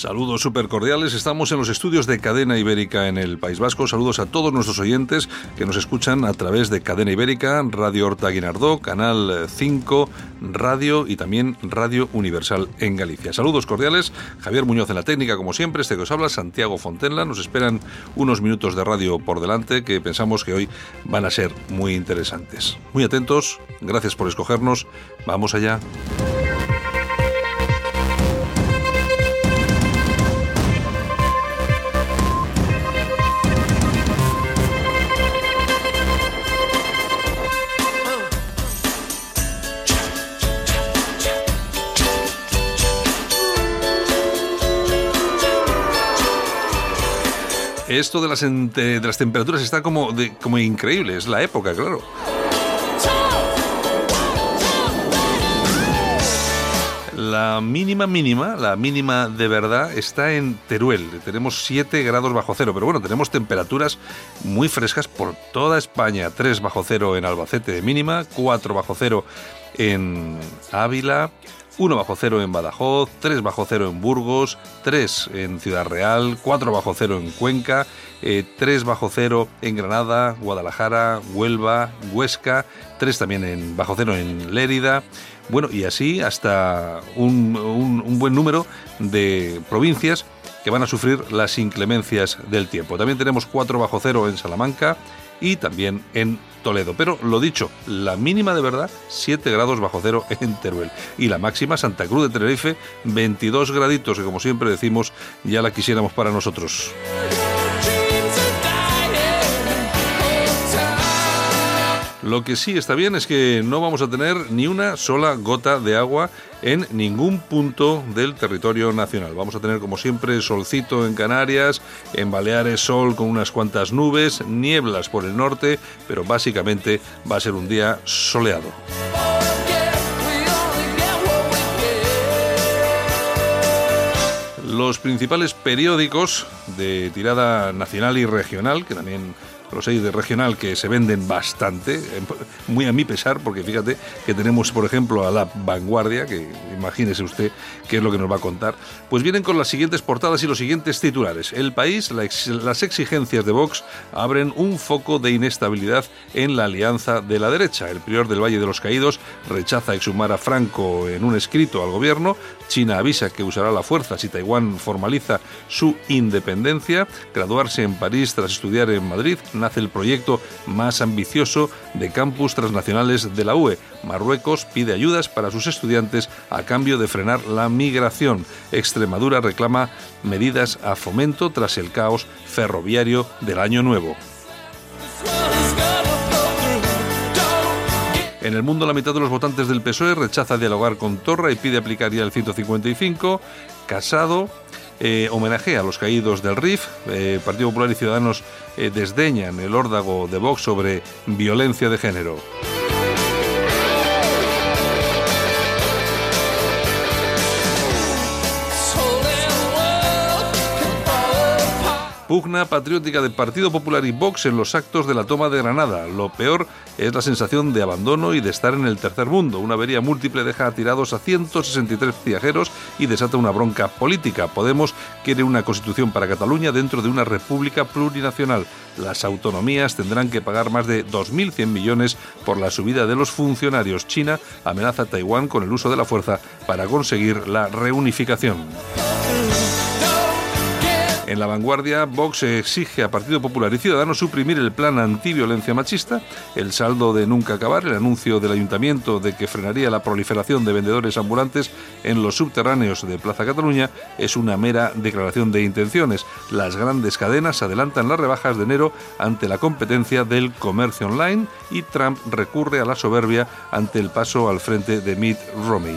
Saludos súper cordiales, estamos en los estudios de Cadena Ibérica en el País Vasco. Saludos a todos nuestros oyentes que nos escuchan a través de Cadena Ibérica, Radio Horta Guinardó, Canal 5, Radio y también Radio Universal en Galicia. Saludos cordiales, Javier Muñoz en la técnica, como siempre, este que os habla, Santiago Fontenla. Nos esperan unos minutos de radio por delante que pensamos que hoy van a ser muy interesantes. Muy atentos, gracias por escogernos, vamos allá. Esto de las, de las temperaturas está como, como increíble, es la época, claro. La mínima mínima, la mínima de verdad, está en Teruel. Tenemos 7 grados bajo cero, pero bueno, tenemos temperaturas muy frescas por toda España. 3 bajo cero en Albacete de mínima, 4 bajo cero en Ávila, 1 bajo cero en Badajoz, 3 bajo cero en Burgos, 3 en Ciudad Real, 4 bajo cero en Cuenca, 3 eh, bajo cero en Granada, Guadalajara, Huelva, Huesca, 3 también en bajo cero en Lérida. Bueno, y así hasta un, un buen número de provincias que van a sufrir las inclemencias del tiempo. También tenemos 4 bajo cero en Salamanca y también en Toledo. Pero lo dicho, la mínima de verdad 7 grados bajo cero en Teruel y la máxima Santa Cruz de Tenerife 22 graditos que como siempre decimos ya la quisiéramos para nosotros. Lo que sí está bien es que no vamos a tener ni una sola gota de agua en ningún punto del territorio nacional. Vamos a tener como siempre solcito en Canarias, en Baleares sol con unas cuantas nubes, nieblas por el norte, pero básicamente va a ser un día soleado. Los principales periódicos de tirada nacional y regional, que también los seis de regional que se venden bastante, muy a mi pesar, porque fíjate que tenemos, por ejemplo, a La Vanguardia, que imagínese usted qué es lo que nos va a contar, pues vienen con las siguientes portadas y los siguientes titulares. El país, las exigencias de Vox abren un foco de inestabilidad en la alianza de la derecha. El prior del Valle de los Caídos rechaza exhumar a Franco en un escrito al gobierno. China avisa que usará la fuerza si Taiwán formaliza su independencia. Graduarse en París tras estudiar en Madrid nace el proyecto más ambicioso de campus transnacionales de la UE. Marruecos pide ayudas para sus estudiantes a cambio de frenar la migración. Extremadura reclama medidas a fomento tras el caos ferroviario del año nuevo. En el mundo, la mitad de los votantes del PSOE rechaza dialogar con Torra y pide aplicar ya el 155. Casado eh, homenaje a los caídos del RIF. Eh, Partido Popular y Ciudadanos eh, desdeñan el órdago de Vox sobre violencia de género. Pugna patriótica del Partido Popular y Vox en los actos de la toma de Granada. Lo peor es la sensación de abandono y de estar en el tercer mundo. Una avería múltiple deja atirados a 163 viajeros y desata una bronca política. Podemos quiere una constitución para Cataluña dentro de una república plurinacional. Las autonomías tendrán que pagar más de 2.100 millones por la subida de los funcionarios. China amenaza a Taiwán con el uso de la fuerza para conseguir la reunificación. En la vanguardia, Vox exige a Partido Popular y Ciudadanos suprimir el plan antiviolencia machista, el saldo de nunca acabar, el anuncio del ayuntamiento de que frenaría la proliferación de vendedores ambulantes en los subterráneos de Plaza Cataluña es una mera declaración de intenciones. Las grandes cadenas adelantan las rebajas de enero ante la competencia del comercio online y Trump recurre a la soberbia ante el paso al frente de Mitt Romney.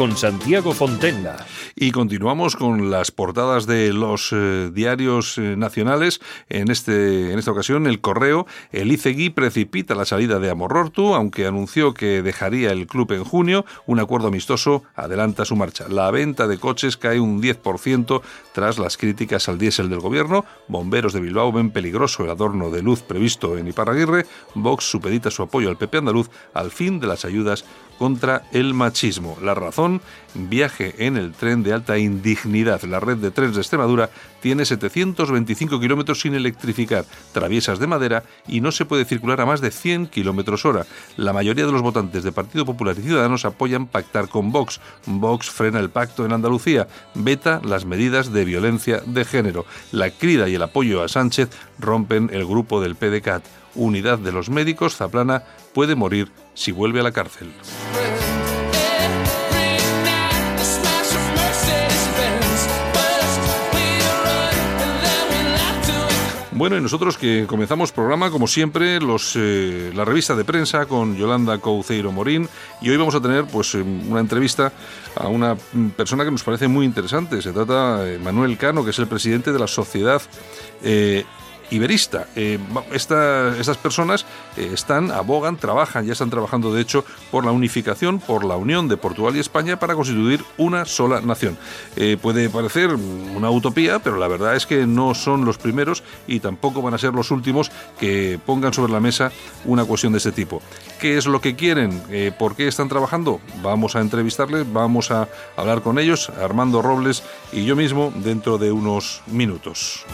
Con Santiago Fontenla. Y continuamos con las portadas de los eh, diarios eh, nacionales. En, este, en esta ocasión, el correo. El ICEGui precipita la salida de Amorortu, aunque anunció que dejaría el club en junio. Un acuerdo amistoso adelanta su marcha. La venta de coches cae un 10% tras las críticas al diésel del gobierno. Bomberos de Bilbao ven peligroso el adorno de luz previsto en Iparraguirre. Vox supedita su apoyo al PP andaluz al fin de las ayudas contra el machismo. La razón, viaje en el tren de alta indignidad. La red de trenes de Extremadura tiene 725 kilómetros sin electrificar, traviesas de madera y no se puede circular a más de 100 kilómetros hora. La mayoría de los votantes de Partido Popular y Ciudadanos apoyan pactar con Vox. Vox frena el pacto en Andalucía, veta las medidas de violencia de género. La crida y el apoyo a Sánchez rompen el grupo del PDCAT. Unidad de los médicos, Zaplana puede morir si vuelve a la cárcel. Bueno, y nosotros que comenzamos programa, como siempre, los, eh, la revista de prensa con Yolanda Couceiro Morín. Y hoy vamos a tener pues eh, una entrevista a una persona que nos parece muy interesante. Se trata de Manuel Cano, que es el presidente de la Sociedad eh, iberista. Eh, estas personas eh, están, abogan, trabajan, ya están trabajando de hecho por la unificación, por la unión de Portugal y España para constituir una sola nación. Eh, puede parecer una utopía, pero la verdad es que no son los primeros y tampoco van a ser los últimos que pongan sobre la mesa una cuestión de este tipo. ¿Qué es lo que quieren? ¿Por qué están trabajando? Vamos a entrevistarles, vamos a hablar con ellos, Armando Robles y yo mismo, dentro de unos minutos.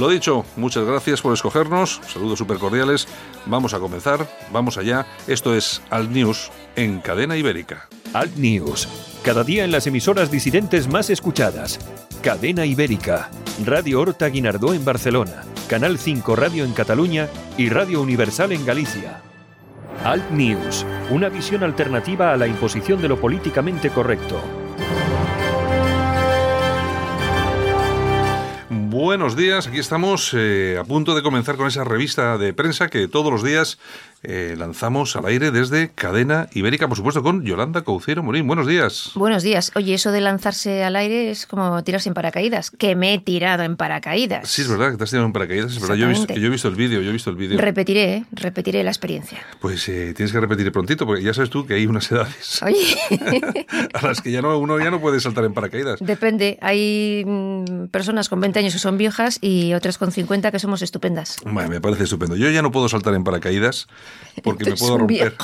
Lo dicho, muchas gracias por escogernos, saludos súper cordiales, vamos a comenzar, vamos allá, esto es Alt News en Cadena Ibérica. Alt News, cada día en las emisoras disidentes más escuchadas. Cadena Ibérica, Radio Horta Guinardó en Barcelona, Canal 5 Radio en Cataluña y Radio Universal en Galicia. Alt News, una visión alternativa a la imposición de lo políticamente correcto. Buenos días, aquí estamos eh, a punto de comenzar con esa revista de prensa que todos los días eh, lanzamos al aire desde Cadena Ibérica, por supuesto, con Yolanda Cauciero Morín. Buenos días. Buenos días. Oye, eso de lanzarse al aire es como tirarse en paracaídas, que me he tirado en paracaídas. Sí, es verdad que te has tirado en paracaídas, es verdad. Yo he visto, yo he visto el vídeo, yo he visto el vídeo. Repetiré, ¿eh? repetiré la experiencia. Pues eh, tienes que repetir prontito, porque ya sabes tú que hay unas edades Oye. a las que ya no, uno ya no puede saltar en paracaídas. Depende, hay mm, personas con 20 años que son viejas y otras con 50 que somos estupendas. Bueno, me parece estupendo. Yo ya no puedo saltar en paracaídas porque me puedo romper.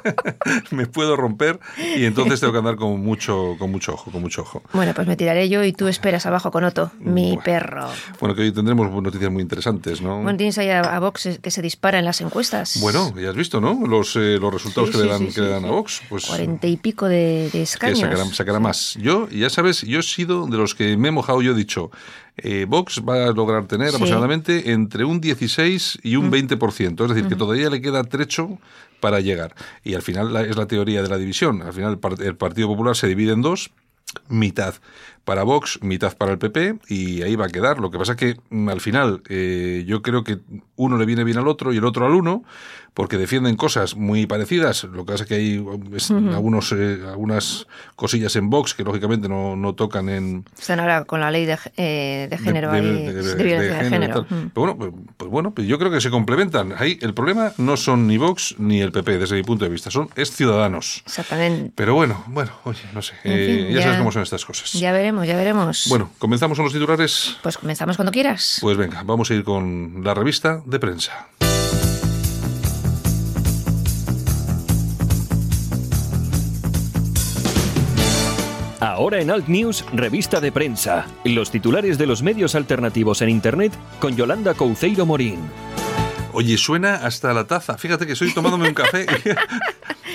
me puedo romper y entonces tengo que andar con mucho, con mucho ojo, con mucho ojo. Bueno, pues me tiraré yo y tú esperas abajo con Otto, mi perro. Bueno, que hoy tendremos noticias muy interesantes, ¿no? Bueno, tienes ahí a, Vox que se dispara en las encuestas. Bueno, ya has visto, ¿no? Los, eh, los resultados que, le dan, que le dan a Vox. Pues, Cuarenta y pico de, escaños. Que sacará, más. Yo, ya sabes, yo he sido de los que me he mojado, yo he dicho, eh, Vox va a lograr tener aproximadamente entre un 16 y un 20%. Mm. Es decir, que todavía le queda trecho para llegar. Y al final es la teoría de la división. Al final el Partido Popular se divide en dos, mitad para Vox, mitad para el PP, y ahí va a quedar. Lo que pasa es que mm, al final eh, yo creo que uno le viene bien al otro y el otro al uno, porque defienden cosas muy parecidas. Lo que pasa es que hay algunos, eh, algunas cosillas en Vox que lógicamente no, no tocan en... Están ahora con la ley de, eh, de género, de, violencia de, género. Pero bueno, pues, pues, bueno, pues yo creo que se complementan. Ahí el problema no son ni Vox ni el PP desde mi punto de vista, son es Ciudadanos. Exactamente. Pero bueno, bueno, oye, no sé, eh, ya, sabes cómo son estas cosas. Ya veremos, ya veremos. Bueno, ¿comenzamos con los titulares? Pues comenzamos cuando quieras. Pues venga, vamos a ir con la revista de prensa. Ahora en Alt News, revista de prensa. Los titulares de los medios alternativos en Internet con Yolanda Couceiro Morín. Oye, suena hasta la taza. Fíjate que estoy tomándome un café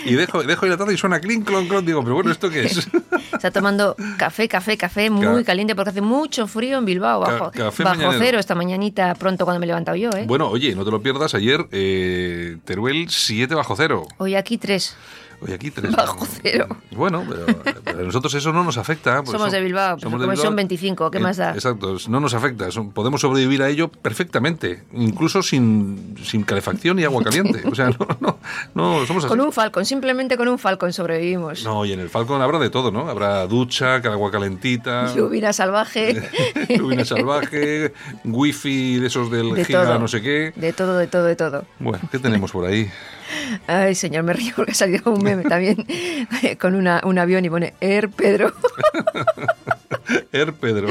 y dejo, dejo ahí la taza y suena clink, clon, clon. Digo, pero bueno, ¿esto qué es? Está tomando café, café, café muy Ca- caliente porque hace mucho frío en Bilbao. Bajo, café bajo mañanero. cero esta mañanita pronto cuando me he levantado yo, ¿eh? Bueno, oye, no te lo pierdas. Ayer, eh, Teruel 7 bajo cero. Hoy aquí tres. Hoy aquí 3 Bajo cero. Bueno, pero, pero a nosotros eso no nos afecta. Somos de Bilbao, pero como son 25, ¿qué Eh, más da? Exacto, no nos afecta. son- podemos sobrevivir a ello perfectamente, incluso sin, sin calefacción y agua caliente. O sea, no, no, no somos así. Con un Falcon, simplemente con un Falcon sobrevivimos. No, y en el Falcon habrá de todo, ¿no? Habrá ducha, agua calentita, Lluvia salvaje. lluvia salvaje, wifi de esos del De giga todo. no sé qué. De todo, de todo, de todo. Bueno, ¿qué tenemos por ahí? Ay, señor, me río porque ha salido un meme también con una, un avión y pone Air Pedro. Er Pedro.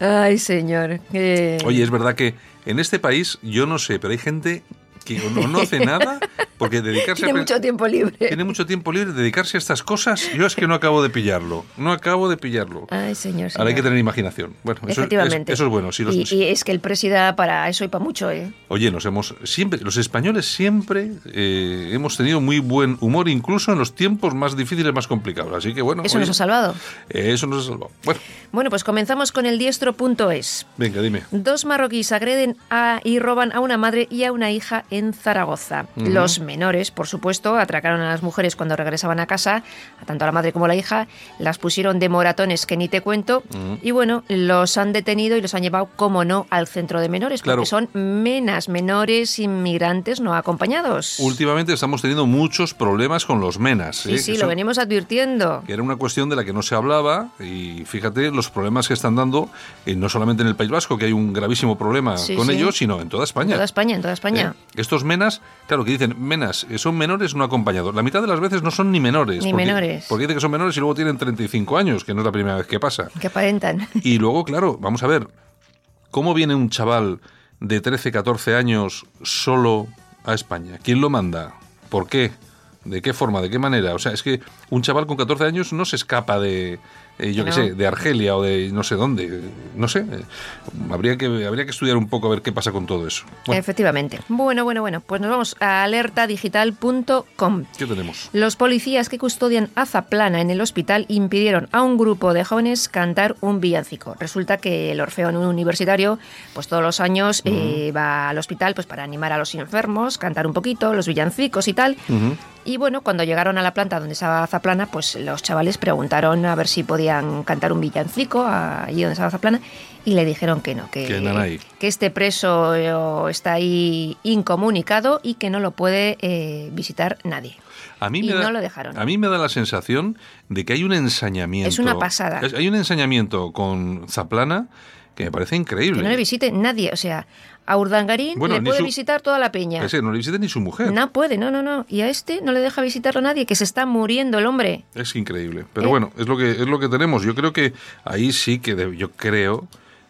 Ay, señor. eh, Oye, es verdad que en este país, yo no sé, pero hay gente que no, no hace nada porque dedicarse tiene a... mucho tiempo libre. Tiene mucho tiempo libre, dedicarse a estas cosas, yo es que no acabo de pillarlo. No acabo de pillarlo. Ay, señor. Ahora hay que señor. tener imaginación. Bueno, eso, es- Efectivamente. eso es bueno. Los- y, y es que el presida para eso y para mucho, ¿eh? Oye, nos hemos siempre, los españoles siempre eh, hemos tenido muy buen humor, incluso en los tiempos más difíciles, más complicados. Así que bueno, Eso oye, nos ha salvado. eh, eso nos ha salvado. Bueno, Bueno, pues comenzamos con el diestro.es. venga, dime. Dos marroquíes agreden a- y roban a una madre y a una hija en Zaragoza. Los menores, por supuesto, atracaron a las mujeres cuando regresaban a casa, a tanto a la madre como a la hija, las pusieron de moratones que ni te cuento, y bueno, los han detenido y los han llevado, como no, al centro de menores, Claro. porque son menas, menores inmigrantes no acompañados. Últimamente estamos teniendo muchos problemas con los menas. sí, ¿eh? sí, lo venimos advirtiendo. que era una cuestión de la que no se hablaba y fíjate los problemas que están dando eh, no solamente en el País Vasco que hay un gravísimo problema Sí, con sí. ellos sino en toda España En toda España, en toda España. ¿Eh? Estos menas claro que dicen menas eh, son menores no acompañados la mitad de las veces no son ni menores Ni porque, menores. porque dicen que son menores y luego tienen 35 años que no es la primera vez que pasa Que aparentan. y luego claro vamos a ver cómo viene un chaval de 13 14 años solo a España quién lo manda por qué ¿De qué forma? ¿De qué manera? O sea, es que un chaval con 14 años no se escapa de, eh, yo qué no. sé, de Argelia o de no sé dónde. No sé. habría, que, habría que estudiar un poco a ver qué pasa con todo eso. Bueno, Efectivamente. Bueno, bueno, bueno. Pues nos vamos a alertadigital.com. ¿qué tenemos? Los policías que custodian a Zaplana en el hospital impidieron a un grupo de jóvenes cantar un villancico. Resulta que el Orfeón Universitario, pues todos los años eh, va al hospital pues para animar a los enfermos, cantar un poquito, los villancicos y tal. Y bueno, cuando llegaron a la planta donde estaba Zaplana, pues los chavales preguntaron a ver si podían cantar un villancico allí donde estaba Zaplana y le dijeron que no, que, Que este preso está ahí incomunicado y que no lo puede eh, visitar nadie. A mí Y me da, no lo dejaron. A mí me da la sensación de que hay un ensañamiento. Es una pasada. Hay un ensañamiento con Zaplana que me parece increíble. Que no le visite nadie. O sea, a Urdangarín Bueno, le puede su- visitar toda la peña. Sí, no le visita ni su mujer. No puede, no, no, no. Y a este no le deja visitarlo nadie, que se está muriendo el hombre. Es increíble. Pero ¿Eh? bueno, es lo que es lo que tenemos. Yo creo que ahí sí que de- yo creo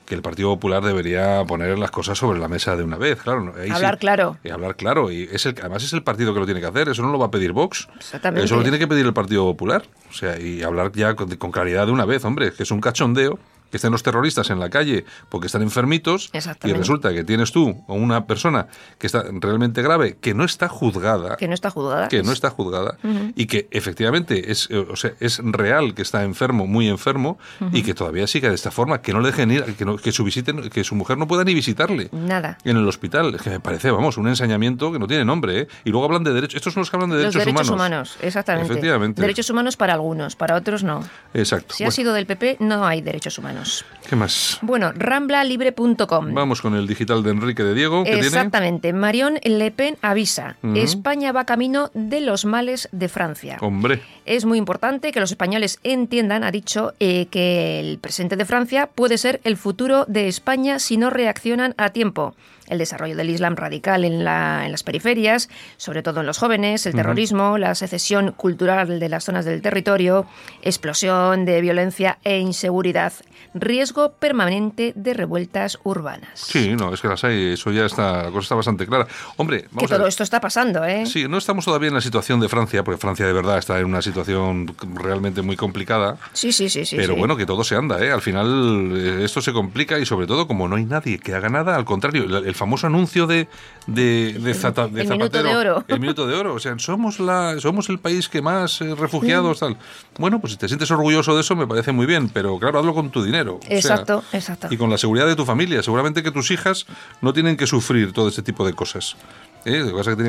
que el Partido Popular debería poner las cosas sobre la mesa de una vez, claro. Hablar claro. Y hablar claro. Y es el, además es el partido que lo tiene que hacer. Eso no lo va a pedir Vox. Exactamente. Eso lo tiene que pedir el Partido Popular. O sea, y hablar ya con, con claridad de una vez, hombre, que es un cachondeo que estén los terroristas en la calle porque están enfermitos y resulta que tienes tú o una persona que está realmente grave, que no está juzgada, Que no está juzgada. que no está juzgada y que efectivamente es, eh, o sea, es real que está enfermo, muy enfermo y que todavía siga de esta forma, que no le dejen ir, que, no- que su visite, que su mujer no pueda ni visitarle Nada. en el hospital. Es que me parece, vamos, un ensañamiento que no tiene nombre. ¿eh? Y luego hablan de derechos. Estos son los que hablan de Los derechos, derechos humanos. exactamente. Efectivamente. Derechos humanos para algunos, para otros no. Exacto. Si ha sido del PP, no hay derechos humanos. ¿Qué más? Bueno, ramblalibre.com. Vamos con el digital de Enrique de Diego, que tiene... Exactamente. Marion Le Pen avisa. España va camino de los males de Francia. Hombre, Es muy importante que los españoles entiendan, ha dicho, eh, que el presente de Francia puede ser el futuro de España si no reaccionan a tiempo. El desarrollo del Islam radical en, la- en las periferias, sobre todo en los jóvenes, el terrorismo, la secesión cultural de las zonas del territorio, explosión de violencia e inseguridad. Riesgo permanente de revueltas urbanas. Sí, no, es que las hay, eso ya está, la cosa está bastante clara. Hombre, vamos que todo esto está pasando, ¿eh? Sí, no estamos todavía en la situación de Francia, porque Francia de verdad está en una situación realmente muy complicada. Sí, sí, sí, sí. Pero bueno, que todo se anda, ¿eh? Al final eh, esto se complica y sobre todo como no hay nadie que haga nada, al contrario, el, famoso anuncio de, de, de, Zapatero. El minuto de oro. El minuto de oro. O sea, somos, la, somos el país que más eh, refugiados, tal. Bueno, pues si te sientes orgulloso de eso, me parece muy bien, pero claro, hazlo con tu dinero. Exacto, exacto. Y con la seguridad de tu familia. Seguramente que tus hijas no tienen que sufrir todo este tipo de cosas. ¿Eh?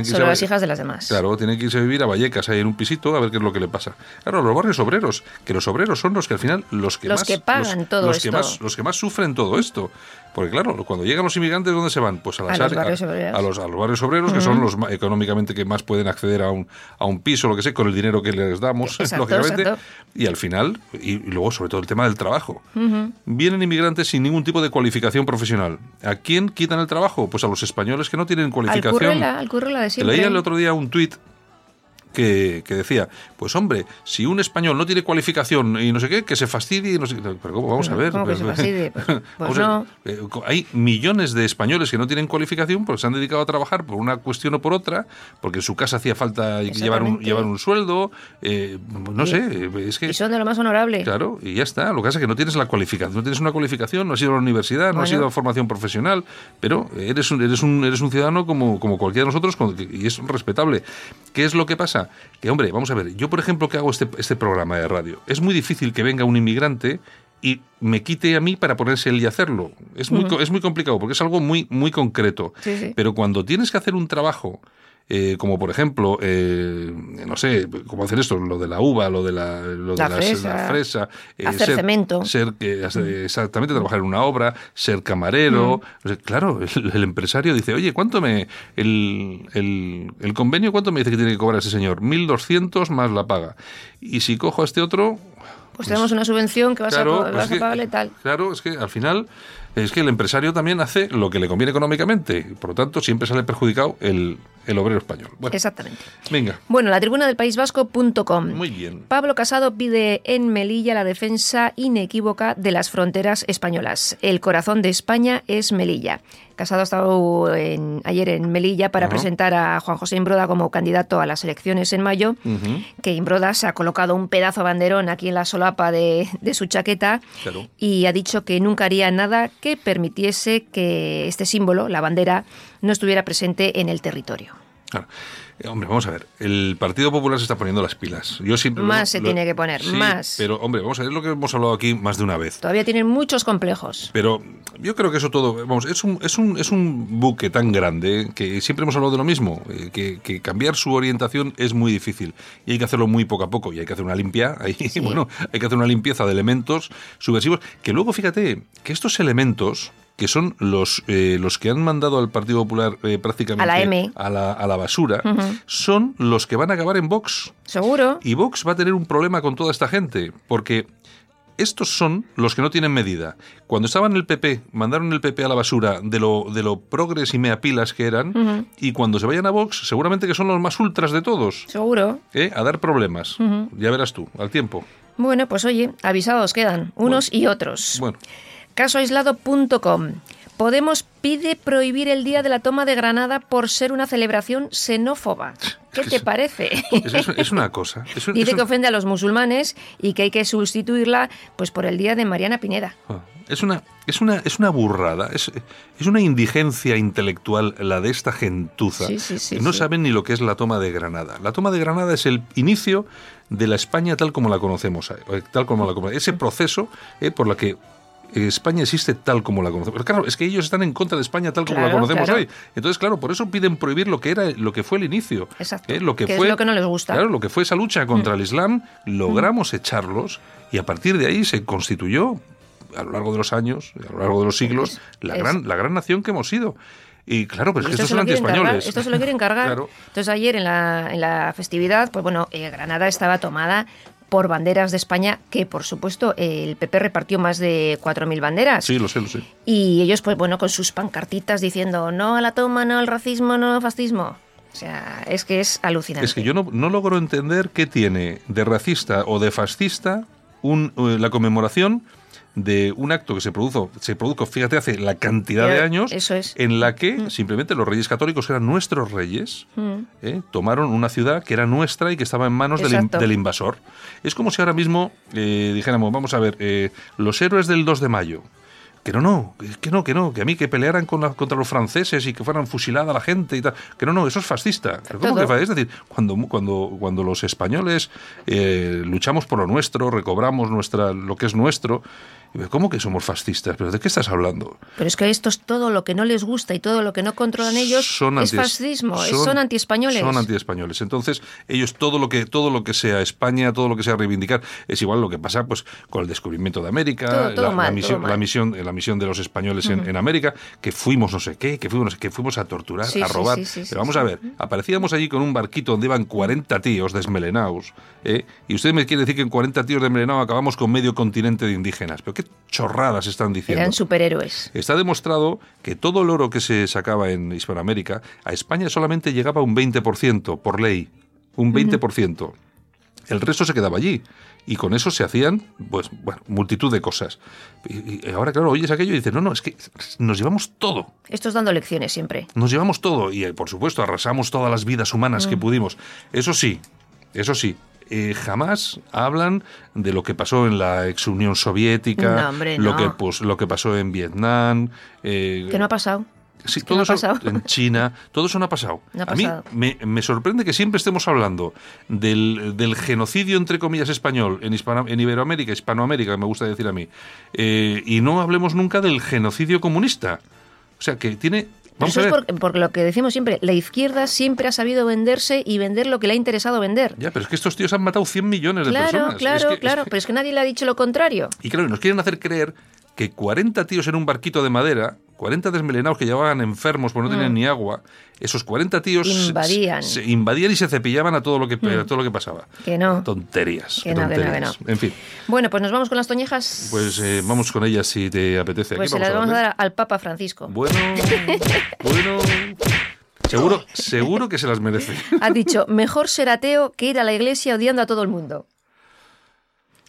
Solo las hijas de las demás. Claro, tienen que irse a vivir a Vallecas, ahí en un pisito, a ver qué es lo que le pasa. Claro, los barrios obreros, que los obreros son los que al final, los que los más... que pagan todo los esto. Que más, los que más sufren todo esto. Porque claro, cuando llegan los inmigrantes, ¿dónde se van? Pues a, las a, los, barrios a, a, los, a los, barrios obreros, que son los económicamente que más pueden acceder a un, a un piso, lo que sé, con el dinero que les damos, exacto, lógicamente. Exacto. Y al final, y, y, luego sobre todo el tema del trabajo. Uh -huh. Vienen inmigrantes sin ningún tipo de cualificación profesional. ¿A quién quitan el trabajo? Pues a los españoles que no tienen cualificación. Al currela, al currela de siempre. Leía el otro día un tuit que, que, decía, pues hombre, si un español no tiene cualificación y no sé qué, que se fastidie y no sé qué. Pero ¿cómo? Vamos a ver. ¿Cómo que se fastidie? Pues, pues no. Eh, hay millones de españoles que no tienen cualificación porque se han dedicado a trabajar por una cuestión o por otra, porque en su casa hacía falta llevar un, llevar un sueldo, eh, no sé, es que... Y son de lo más honorable. Claro, y ya está. Lo que pasa es que no tienes la cualificación, no tienes una cualificación, no has ido a la universidad, bueno. no has ido a formación profesional, pero eres un, eres un, eres un ciudadano como, como cualquiera de nosotros y es respetable. ¿Qué es lo que pasa? Que, hombre, vamos a ver, yo por ejemplo que hago este, este programa de radio, es muy difícil que venga un inmigrante y me quite a mí para ponerse él y hacerlo. Es muy, uh -huh. es muy complicado porque es algo muy, muy concreto. Sí, sí. Pero cuando tienes que hacer un trabajo eh, como por ejemplo, eh, no sé, cómo hacer esto, lo de la uva, lo de la, lo la de fresa, la fresa eh, hacer ser, cemento. ser exactamente trabajar en una obra, ser camarero, mm. o sea, claro, el, el, empresario dice, oye, ¿cuánto me el, el, el, convenio cuánto me dice que tiene que cobrar ese señor? 1.200 más la paga. Y si cojo a este otro, pues, pues, tenemos una subvención que vas, claro, a, vas pues a pagarle tal. Claro, es que al final es que el empresario también hace lo que le conviene económicamente. Por lo tanto, siempre sale perjudicado el, el obrero español. Bueno, Exactamente. Venga. Bueno, la tribuna del País Vasco.com. Muy bien. Pablo Casado pide en Melilla la defensa inequívoca de las fronteras españolas. El corazón de España es Melilla. Casado ha estado en, ayer en Melilla para uh -huh. presentar a Juan José Imbroda como candidato a las elecciones en mayo, uh -huh. que Imbroda se ha colocado un pedazo de banderón aquí en la solapa de, de su chaqueta claro. y ha dicho que nunca haría nada que permitiese que este símbolo, la bandera, no estuviera presente en el territorio. Claro. Eh, hombre, vamos a ver. El Partido Popular se está poniendo las pilas. Yo siempre más lo, se lo, tiene que poner, sí, más. Pero, hombre, vamos a ver lo que hemos hablado aquí más de una vez. Todavía tienen muchos complejos. Pero yo creo que eso todo, vamos, es un, es un, es un buque tan grande que siempre hemos hablado de lo mismo, eh, que, que, cambiar su orientación es muy difícil y hay que hacerlo muy poco a poco y hay que hacer una limpia, ahí, Sí. bueno, hay que hacer una limpieza de elementos subversivos, que luego fíjate que estos elementos que son los, eh, los que han mandado al Partido Popular eh, prácticamente A la M. a la, a la basura, son los que van a acabar en Vox. Seguro. Y Vox va a tener un problema con toda esta gente, porque estos son los que no tienen medida. Cuando estaban en el PP, mandaron el PP a la basura de lo, de lo progres y meapilas que eran, y cuando se vayan a Vox, seguramente que son los más ultras de todos, Seguro. ¿eh? a dar problemas. Ya verás tú, al tiempo. Bueno, pues oye, avisados quedan, unos y otros. Bueno, Casoaislado.com. Podemos pide prohibir el día de la toma de Granada por ser una celebración xenófoba. ¿Qué Es que te es- parece? es, una cosa. Un- Dice un- que ofende a los musulmanes y que hay que sustituirla pues por el día de Mariana Pineda. Ah, Es una, es una, es una burrada, es, es una indigencia intelectual la de esta gentuza. Sí, sí, sí, no saben ni lo que es la toma de Granada. La toma de Granada es el inicio de la España tal como la conocemos, eh, tal como la conocemos. Ese proceso eh, por la que España existe tal como la conocemos. Pero claro, es que ellos están en contra de España tal como la conocemos claro. hoy. Entonces, claro, por eso piden prohibir lo que era, lo que fue el inicio. Exacto. Eh, Lo que, Que es fue, lo que no les gusta. Mm. Claro, lo que fue esa lucha contra el Islam, logramos echarlos y a partir de ahí se constituyó a lo largo de los años, a lo largo de los siglos, Es- la es- gran, la gran nación que hemos sido. Y claro, pero Y es que esto estos son antiespañoles. Esto se lo quieren cargar. Claro. Entonces ayer en la, en la festividad, pues bueno, eh, Granada estaba tomada por banderas de España, que por supuesto el PP repartió más de 4.000 banderas. Sí, lo sé, lo sé. Y ellos, pues bueno, con sus pancartitas diciendo no a la toma, no al racismo, no al fascismo. O sea, es que es alucinante. Es que yo no, no logro entender qué tiene de racista o de fascista un, eh, la conmemoración de un acto que se produjo, se produjo fíjate, hace la cantidad de años, eso es. en la que simplemente los reyes católicos, que eran nuestros reyes, ¿eh? tomaron una ciudad que era nuestra y que estaba en manos del, invasor. Es como si ahora mismo eh, dijéramos, vamos a ver, eh, los héroes del 2 de mayo. Que no, no, que no, que no, que a mí que pelearan con la- contra los franceses y que fueran fusilada la gente y tal. Que no, no, eso es fascista. Pero ¿Cómo Todo. que fa- Es decir, cuando, cuando, cuando los españoles eh, luchamos por lo nuestro, recobramos nuestra, lo que es nuestro, ¿cómo que somos fascistas? ¿Pero de qué estás hablando? Pero es que esto es todo lo que no les gusta y todo lo que no controlan ellos son es anti- fascismo, es- son, antiespañoles. Son antiespañoles. Entonces, ellos todo lo que todo lo que sea España, todo lo que sea reivindicar, es igual lo que pasa pues con el descubrimiento de América, Todo- todo la, la mal, misión, todo mal. la misión, la misión de los españoles en, en América, que fuimos no sé qué, que fuimos no sé qué, fuimos a torturar, Sí, a robar. sí, sí, Pero vamos a ver, aparecíamos allí con un barquito donde iban 40 tíos desmelenados, ¿eh? y usted me quiere decir que en 40 tíos desmelenados acabamos con medio continente de indígenas. Pero qué chorradas están diciendo. Eran superhéroes. Está demostrado que todo el oro que se sacaba en Hispanoamérica, a España solamente llegaba un 20% por ley. Un 20%. El resto se quedaba allí. Y con eso se hacían, pues, bueno, multitud de cosas. Y, y ahora, claro, oyes aquello y dices, no, no, es que nos llevamos todo. Esto es dando lecciones siempre. Nos llevamos todo. Y, eh, por supuesto, arrasamos todas las vidas humanas Mm. que pudimos. Eso sí, eso sí. Eh, jamás hablan de lo que pasó en la ex Unión Soviética, No, hombre, lo, no. que, pues, lo que pasó en Vietnam, eh, Que no ha pasado. Sí, que todo no ha eso pasado. en China, todo eso no ha pasado. No ha a mí me sorprende que siempre estemos hablando del, del genocidio, entre comillas, español en, Hispano- en Iberoamérica, Hispanoamérica, me gusta decir a mí, eh, y no hablemos nunca del genocidio comunista. O sea, que tiene... Vamos eso es por, por lo que decimos siempre, la izquierda siempre ha sabido venderse y vender lo que le ha interesado vender. Ya, pero es que estos tíos han matado 100 millones de Claro, personas. Es claro, es claro, que- pero es que nadie le ha dicho lo contrario. Y claro, nos quieren hacer creer que 40 tíos en un barquito de madera, 40 desmelenados que llevaban enfermos porque no tenían ni agua, esos 40 tíos se- Mm. Invadían. Mm. Se, invadían y se cepillaban a todo lo que, a todo lo que pasaba. Que no. Tonterías. Que no, que no, que tonterías. En fin, Bueno, pues nos vamos con las toñejas. pues eh, vamos con ellas si te apetece. Pues se las vamos a dar al Papa Francisco. Bueno, bueno. Seguro, seguro que se las merece. Ha dicho, mejor ser ateo que ir a la iglesia odiando a todo el mundo.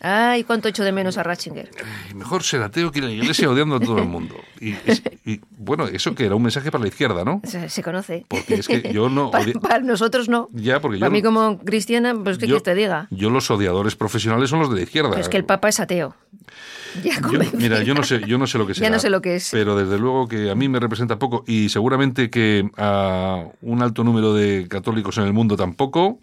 Ay, cuánto echo de menos a Ratzinger. Mejor ser ateo que ir a la iglesia odiando a todo el mundo. Y, bueno, eso que era un mensaje para la izquierda, ¿no? Se, se conoce. Porque es que yo no... para, para nosotros no. Ya, porque Para yo, mí como cristiana, pues qué yo- quieres te diga. Yo los odiadores profesionales son los de la izquierda. Pero es que el Papa es ateo. Ya Yo- mira, yo no sé, yo no sé lo que Ya será. no sé lo que es. Pero desde luego que a mí me representa poco y seguramente que a un alto número de católicos en el mundo tampoco.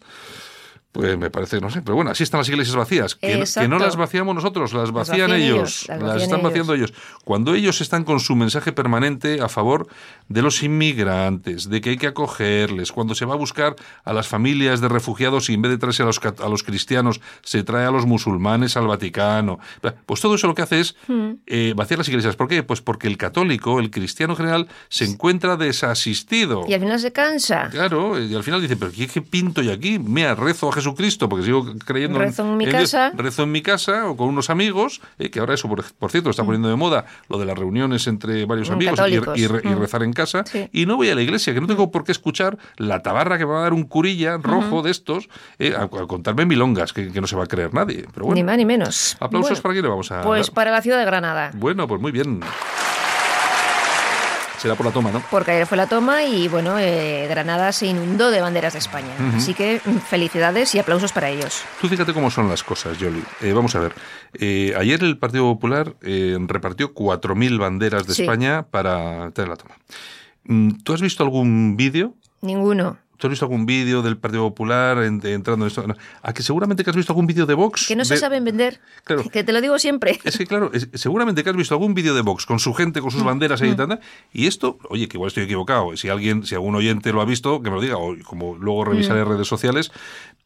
Pues me parece, no sé, pero bueno, así están las iglesias vacías. Que, no- que no Exacto. las vaciamos nosotros, las vacían vacían ellos, ellos, las vacían están ellos. vaciando ellos. Cuando ellos están con su mensaje permanente a favor de los inmigrantes, de que hay que acogerles, cuando se va a buscar a las familias de refugiados y en vez de traerse a los, a los cristianos, se trae a los musulmanes al Vaticano. Pues todo eso lo que hace es Hmm. eh, vaciar las iglesias. ¿Por qué? Pues porque el católico, el cristiano en general, se encuentra desasistido. Y al final se cansa. Claro, y al final dice, pero ¿qué, qué pinto yo aquí? Mira, rezo a Jesucristo, porque sigo creyendo Rezo en mi casa. Rezo en mi casa o con unos amigos, eh, que ahora eso, por, por cierto, está poniendo de moda lo de las reuniones entre varios Mm, amigos y, católicos. y re- y Mm. rezar en casa. Sí. Y no voy a la iglesia, que no tengo por qué escuchar la tabarra que me va a dar un curilla rojo de estos eh, a, a contarme milongas, que, que no se va a creer nadie. Pero bueno, Ni más ni menos. aplausos Bueno, para quién le vamos a Pues dar? para la ciudad de Granada. Bueno, pues muy bien. Será por la toma, ¿no? Porque ayer fue la toma y bueno, eh, Granada se inundó de banderas de España. Así que mm, felicidades y aplausos para ellos. Tú fíjate cómo son las cosas, Jolly. Eh, vamos a ver. Eh, ayer el Partido Popular eh, repartió 4.000 banderas de Sí. España para tener la toma. Mm, ¿Tú has visto algún vídeo? Ninguno. ¿Tú has visto algún vídeo del Partido Popular en- entrando en esto? ¿A que seguramente que has visto algún vídeo de Vox? Que no se De- saben vender. Claro. Que te lo digo siempre. Es que claro, es- seguramente que has visto algún vídeo de Vox con su gente, con sus banderas ahí y tal, y esto, oye, que igual estoy equivocado, si alguien, si algún oyente lo ha visto, que me lo diga, o como luego revisaré redes sociales,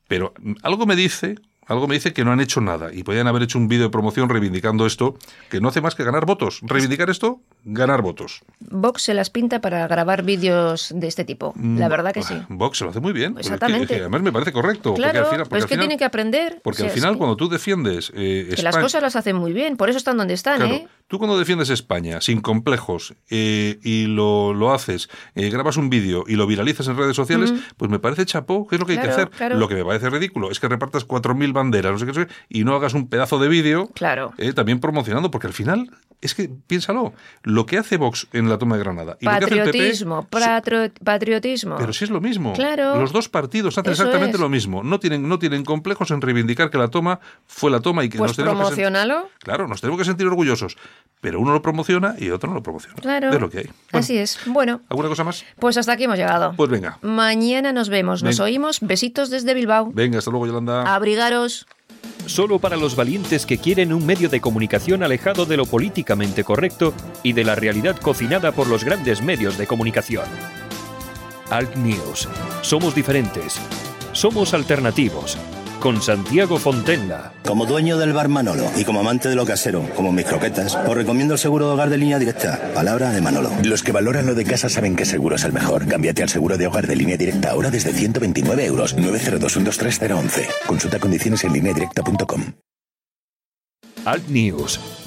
pero mm, algo me dice, algo me dice que no han hecho nada y podrían haber hecho un vídeo de promoción reivindicando esto, que no hace más que ganar votos. Reivindicar esto, ganar votos. Vox se las pinta para grabar vídeos de este tipo. La verdad que sí. Vox se lo hace muy bien. porque es que- Exactamente. es que además me parece correcto. porque Claro, al final- pero porque es al que final- tiene que aprender. Porque O sea, al es final, que- cuando tú defiendes eh, que las cosas las hacen muy bien, por eso están donde están, Claro, ¿eh? Tú cuando defiendes España sin complejos eh, y lo, lo haces, eh, grabas un vídeo y lo viralizas en redes sociales, pues me parece chapó, ¿qué es lo que hay que hacer? Lo que me parece ridículo es que repartas 4.000 banderas, no sé qué, y no hagas un pedazo de vídeo claro. eh, también promocionando, porque al final es que piénsalo, lo que hace Vox en la toma de Granada y patriotismo, lo que hace el PP, patriotismo. Pero si es lo mismo. Claro. Los dos partidos hacen exactamente lo mismo. No tienen, no tienen complejos en reivindicar que la toma fue la toma y que pues nos tenemos promocionalo. Que claro, nos tenemos que sentir orgullosos. Pero uno lo promociona y otro no lo promociona. Claro. Es lo que hay. Así es. Bueno. ¿Alguna cosa más? Pues hasta aquí hemos llegado. Pues venga. Mañana nos vemos, nos oímos. Besitos desde Bilbao. Venga, hasta luego, Yolanda. Abrigaros. Solo para los valientes que quieren un medio de comunicación alejado de lo políticamente correcto y de la realidad cocinada por los grandes medios de comunicación. Alt News. Somos diferentes. Somos alternativos con Santiago Fontenla. Como dueño del bar Manolo y como amante de lo casero, como mis croquetas, os recomiendo el seguro de hogar de línea directa. Palabra de Manolo. Los que valoran lo de casa saben que seguro es el mejor. Cámbiate al seguro de hogar de línea directa ahora desde 129 euros. 902 Consulta condiciones en directa.com. Alt News.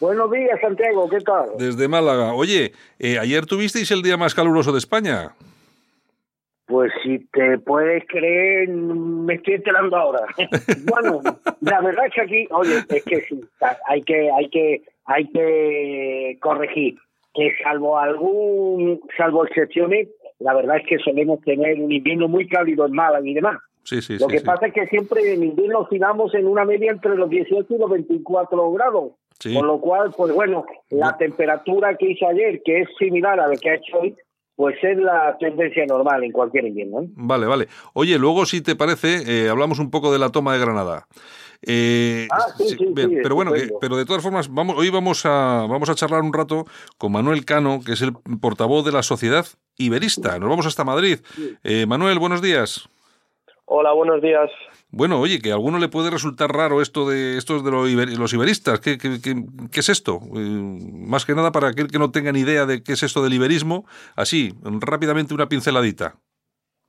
Buenos días, Santiago, ¿qué tal? Desde Málaga. Oye, eh, ayer tuvisteis el día más caluroso de España. Pues si te puedes creer, me estoy enterando ahora. bueno, la verdad es que aquí, oye, es que sí, hay que, hay que, hay que corregir que salvo algún, salvo excepciones, la verdad es que solemos tener un invierno muy cálido en Málaga y demás. Sí, sí, Lo sí, que pasa es que siempre en invierno oscilamos en una media entre los 18 y los 24 grados. Sí. Con lo cual, pues bueno, la temperatura que hizo ayer, que es similar a la que ha hecho hoy, pues es la tendencia normal en cualquier invierno. ¿eh? Vale, vale. Oye, luego, si te parece, eh, hablamos un poco de la toma de Granada. Eh, Ah, sí, sí, bien, sí, pero bueno, que- pero de todas formas, vamos, hoy vamos a, vamos a charlar un rato con Manuel Cano, que es el portavoz de la Sociedad Iberista. Nos vamos hasta Madrid. Eh, Manuel, buenos días. Hola, buenos días. Bueno, oye, que a alguno le puede resultar raro esto de estos de los, iber- los iberistas. ¿Qué, qué, qué- qué es esto? Eh, más que nada para aquel que no tenga ni idea de qué es esto del iberismo, así, rápidamente una pinceladita.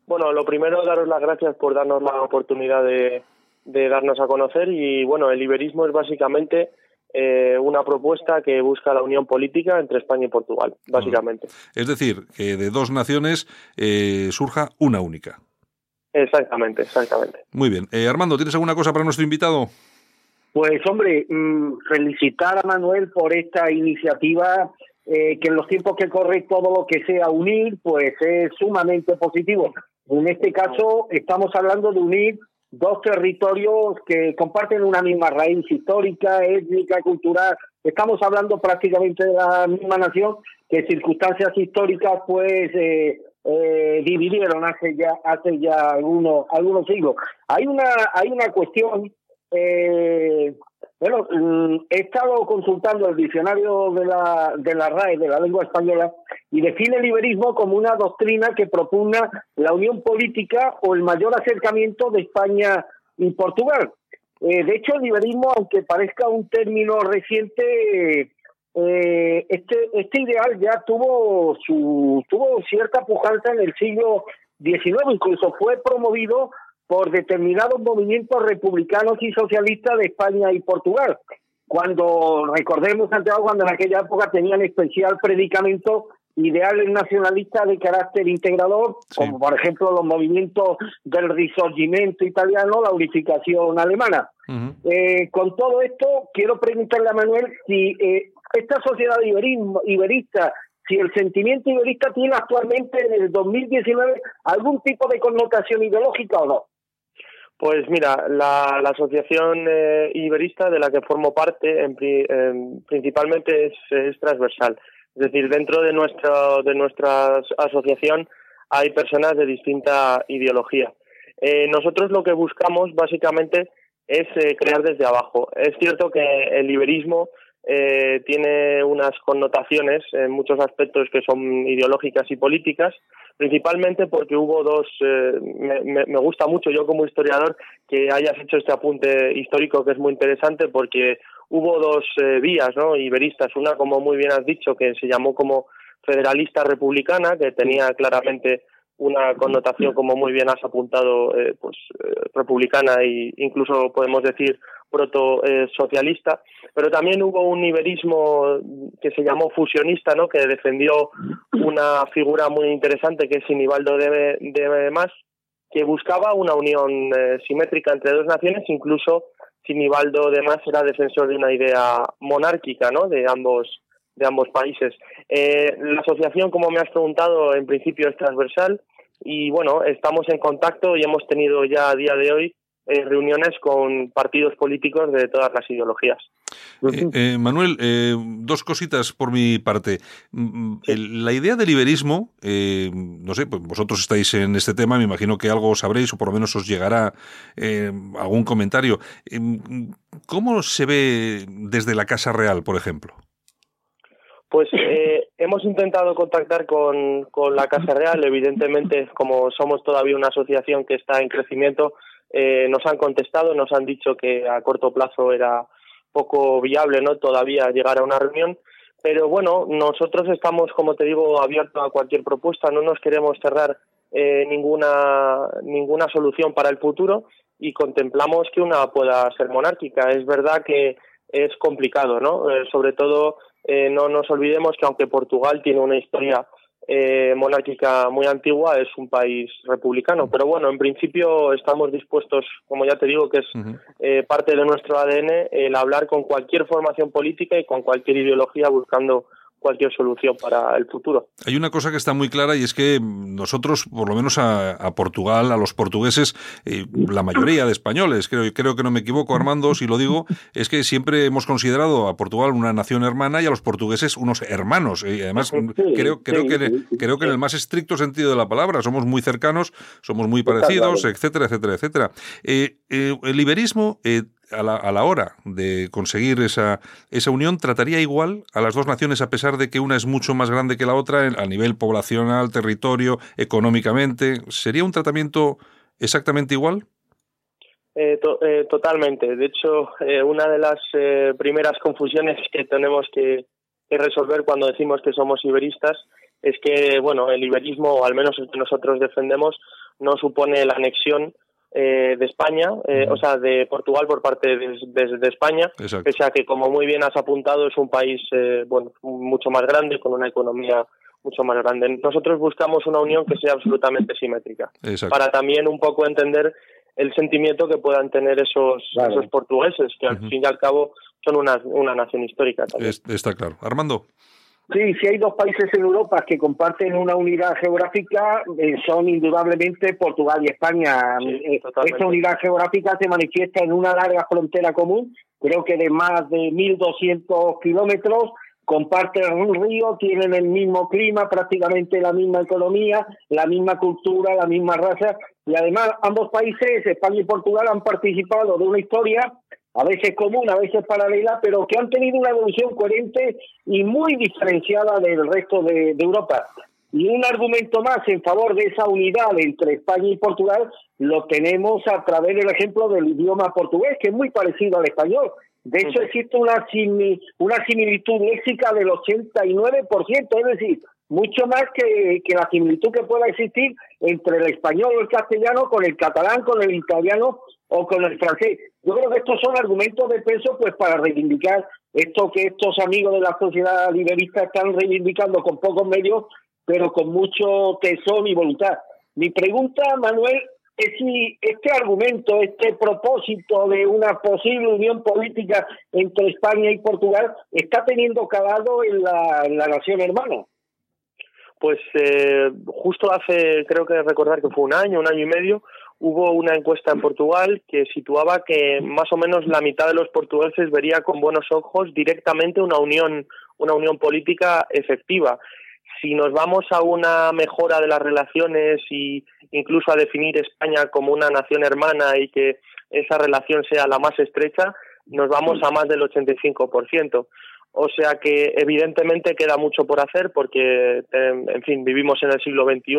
Bueno, lo primero, daros las gracias por darnos la oportunidad de, de darnos a conocer y bueno, el iberismo es básicamente eh, una propuesta que busca la unión política entre España y Portugal, básicamente. Es decir, que de dos naciones eh, surja una única. Exactamente, exactamente. Muy bien. Eh, Armando, ¿tienes alguna cosa para nuestro invitado? Pues hombre, mm, felicitar a Manuel por esta iniciativa, eh, que en los tiempos que corre todo lo que sea unir, pues es sumamente positivo. En este caso estamos hablando de unir dos territorios que comparten una misma raíz histórica, étnica, cultural. Estamos hablando prácticamente de la misma nación que circunstancias históricas pues eh, eh, dividieron hace ya hace ya algunos algunos siglos. Hay una hay una cuestión eh, bueno, mm, he estado consultando el diccionario de la, de la RAE, de la lengua española, y define el liberismo como una doctrina que propugna la unión política o el mayor acercamiento de España y Portugal. Eh, de hecho, el liberismo, aunque parezca un término reciente, eh, este, este ideal ya tuvo, su, tuvo cierta pujanza en el siglo XIX, incluso fue promovido por determinados movimientos republicanos y socialistas de España y Portugal. Cuando, recordemos, Santiago, cuando en aquella época tenían especial predicamento ideales nacionalistas de carácter integrador, Sí. como por ejemplo los movimientos del risorgimento italiano, la unificación alemana. Ujú. Eh, con todo esto, quiero preguntarle a Manuel si eh, esta sociedad iberista, si el sentimiento iberista tiene actualmente en el 2019 algún tipo de connotación ideológica o no. Pues mira, la, asociación eh, iberista de la que formo parte en pri- principalmente es, transversal. Es decir, dentro de, nuestra de nuestra as- asociación hay personas de distinta ideología. Eh, nosotros lo que buscamos básicamente es eh, crear desde abajo. Es cierto que el iberismo eh, tiene unas connotaciones en muchos aspectos que son ideológicas y políticas, principalmente porque hubo dos, eh, me, me, gusta mucho yo como historiador que hayas hecho este apunte histórico que es muy interesante porque hubo dos eh, vías ¿no? iberistas, una como muy bien has dicho que se llamó como federalista republicana, que tenía claramente una connotación, como muy bien has apuntado, eh, pues republicana e incluso podemos decir proto-socialista, pero también hubo un iberismo que se llamó fusionista, ¿no? que defendió una figura muy interesante que es Sinibaldo de, de Más, que buscaba una unión eh, simétrica entre dos naciones, incluso Sinibaldo de Más era defensor de una idea monárquica ¿no? de ambos de ambos países. Eh, la asociación, como me has preguntado, en principio es transversal y bueno, estamos en contacto y hemos tenido ya a día de hoy eh, reuniones con partidos políticos de todas las ideologías. Eh, Manuel, dos cositas por mi parte. Mm, mm, la idea del liberismo, no sé, pues vosotros estáis en este tema, me imagino que algo sabréis o por lo menos os llegará algún comentario. ¿Cómo se ve desde la Casa Real, por ejemplo? Pues eh, hemos intentado contactar con, con la Casa Real, evidentemente, como somos todavía una asociación que está en crecimiento, eh, nos han contestado, nos han dicho que a corto plazo era poco viable, ¿no? Todavía llegar a una reunión, pero bueno, nosotros estamos, como te digo, abiertos a cualquier propuesta, no nos queremos cerrar eh, ninguna ninguna solución para el futuro y contemplamos que una pueda ser monárquica. Es verdad que es complicado, ¿no? Eh, sobre todo eh, no nos olvidemos que aunque Portugal tiene una historia eh, monárquica muy antigua, es un país republicano. Pero bueno, en principio estamos dispuestos, como ya te digo, que es eh, parte de nuestro ADN, el hablar con cualquier formación política y con cualquier ideología buscando cualquier solución para el futuro. Hay una cosa que está muy clara y es que nosotros, por lo menos a, Portugal, a los portugueses, eh, la mayoría de españoles, creo, creo que no me equivoco, Armando, si lo digo, es que siempre hemos considerado a Portugal una nación hermana y a los portugueses unos hermanos. Y además, creo, creo, que, creo que en el más estricto sentido de la palabra, somos muy cercanos, somos muy parecidos, etcétera, etcétera, etcétera. Eh, eh, el iberismo a la, a la, hora de conseguir esa, esa unión trataría igual a las dos naciones a pesar de que una es mucho más grande que la otra a nivel poblacional, territorio, económicamente. ¿Sería un tratamiento exactamente igual? Eh, eh, totalmente. De hecho, eh, una de las primeras confusiones que tenemos que, resolver cuando decimos que somos iberistas es que, bueno, el iberismo, o al menos el que nosotros defendemos, no supone la anexión eh, de España, eh, o sea, de Portugal por parte de, España, pese a que, como muy bien has apuntado, es un país eh, bueno mucho más grande, con una economía mucho más grande. Nosotros buscamos una unión que sea absolutamente simétrica, para también un poco entender el sentimiento que puedan tener esos, esos portugueses, que al fin y al cabo son una, una nación histórica. También. está claro. Armando. Sí, si hay dos países en Europa que comparten una unidad geográfica, eh, son indudablemente Portugal y España. Eh, esta unidad geográfica se manifiesta en una larga frontera común, creo que de más de 1.200 kilómetros, comparten un río, tienen el mismo clima, prácticamente la misma economía, la misma cultura, la misma raza, y además ambos países, España y Portugal, han participado de una historia a veces común, a veces paralela, pero que han tenido una evolución coherente y muy diferenciada del resto de, Europa. Y un argumento más en favor de esa unidad entre España y Portugal lo tenemos a través del ejemplo del idioma portugués, que es muy parecido al español. De hecho, existe una, una similitud léxica del 89%, es decir, mucho más que, que la similitud que pueda existir entre el español o el castellano con el catalán, con el italiano o con el francés. Yo creo que estos son argumentos de peso pues para reivindicar esto que estos amigos de la sociedad liberista están reivindicando con pocos medios, pero con mucho tesón y voluntad. Mi pregunta, Manuel, es si este argumento, este propósito de una posible unión política entre España y Portugal está teniendo calado en la, nación hermana. Pues eh, justo hace, creo que recordar que fue un año, un año y medio, hubo una encuesta en Portugal que situaba que más o menos la mitad de los portugueses vería con buenos ojos directamente una unión, una unión política efectiva. Si nos vamos a una mejora de las relaciones y incluso a definir España como una nación hermana y que esa relación sea la más estrecha, nos vamos a más del 85%. O sea que evidentemente queda mucho por hacer porque, en fin, vivimos en el siglo XXI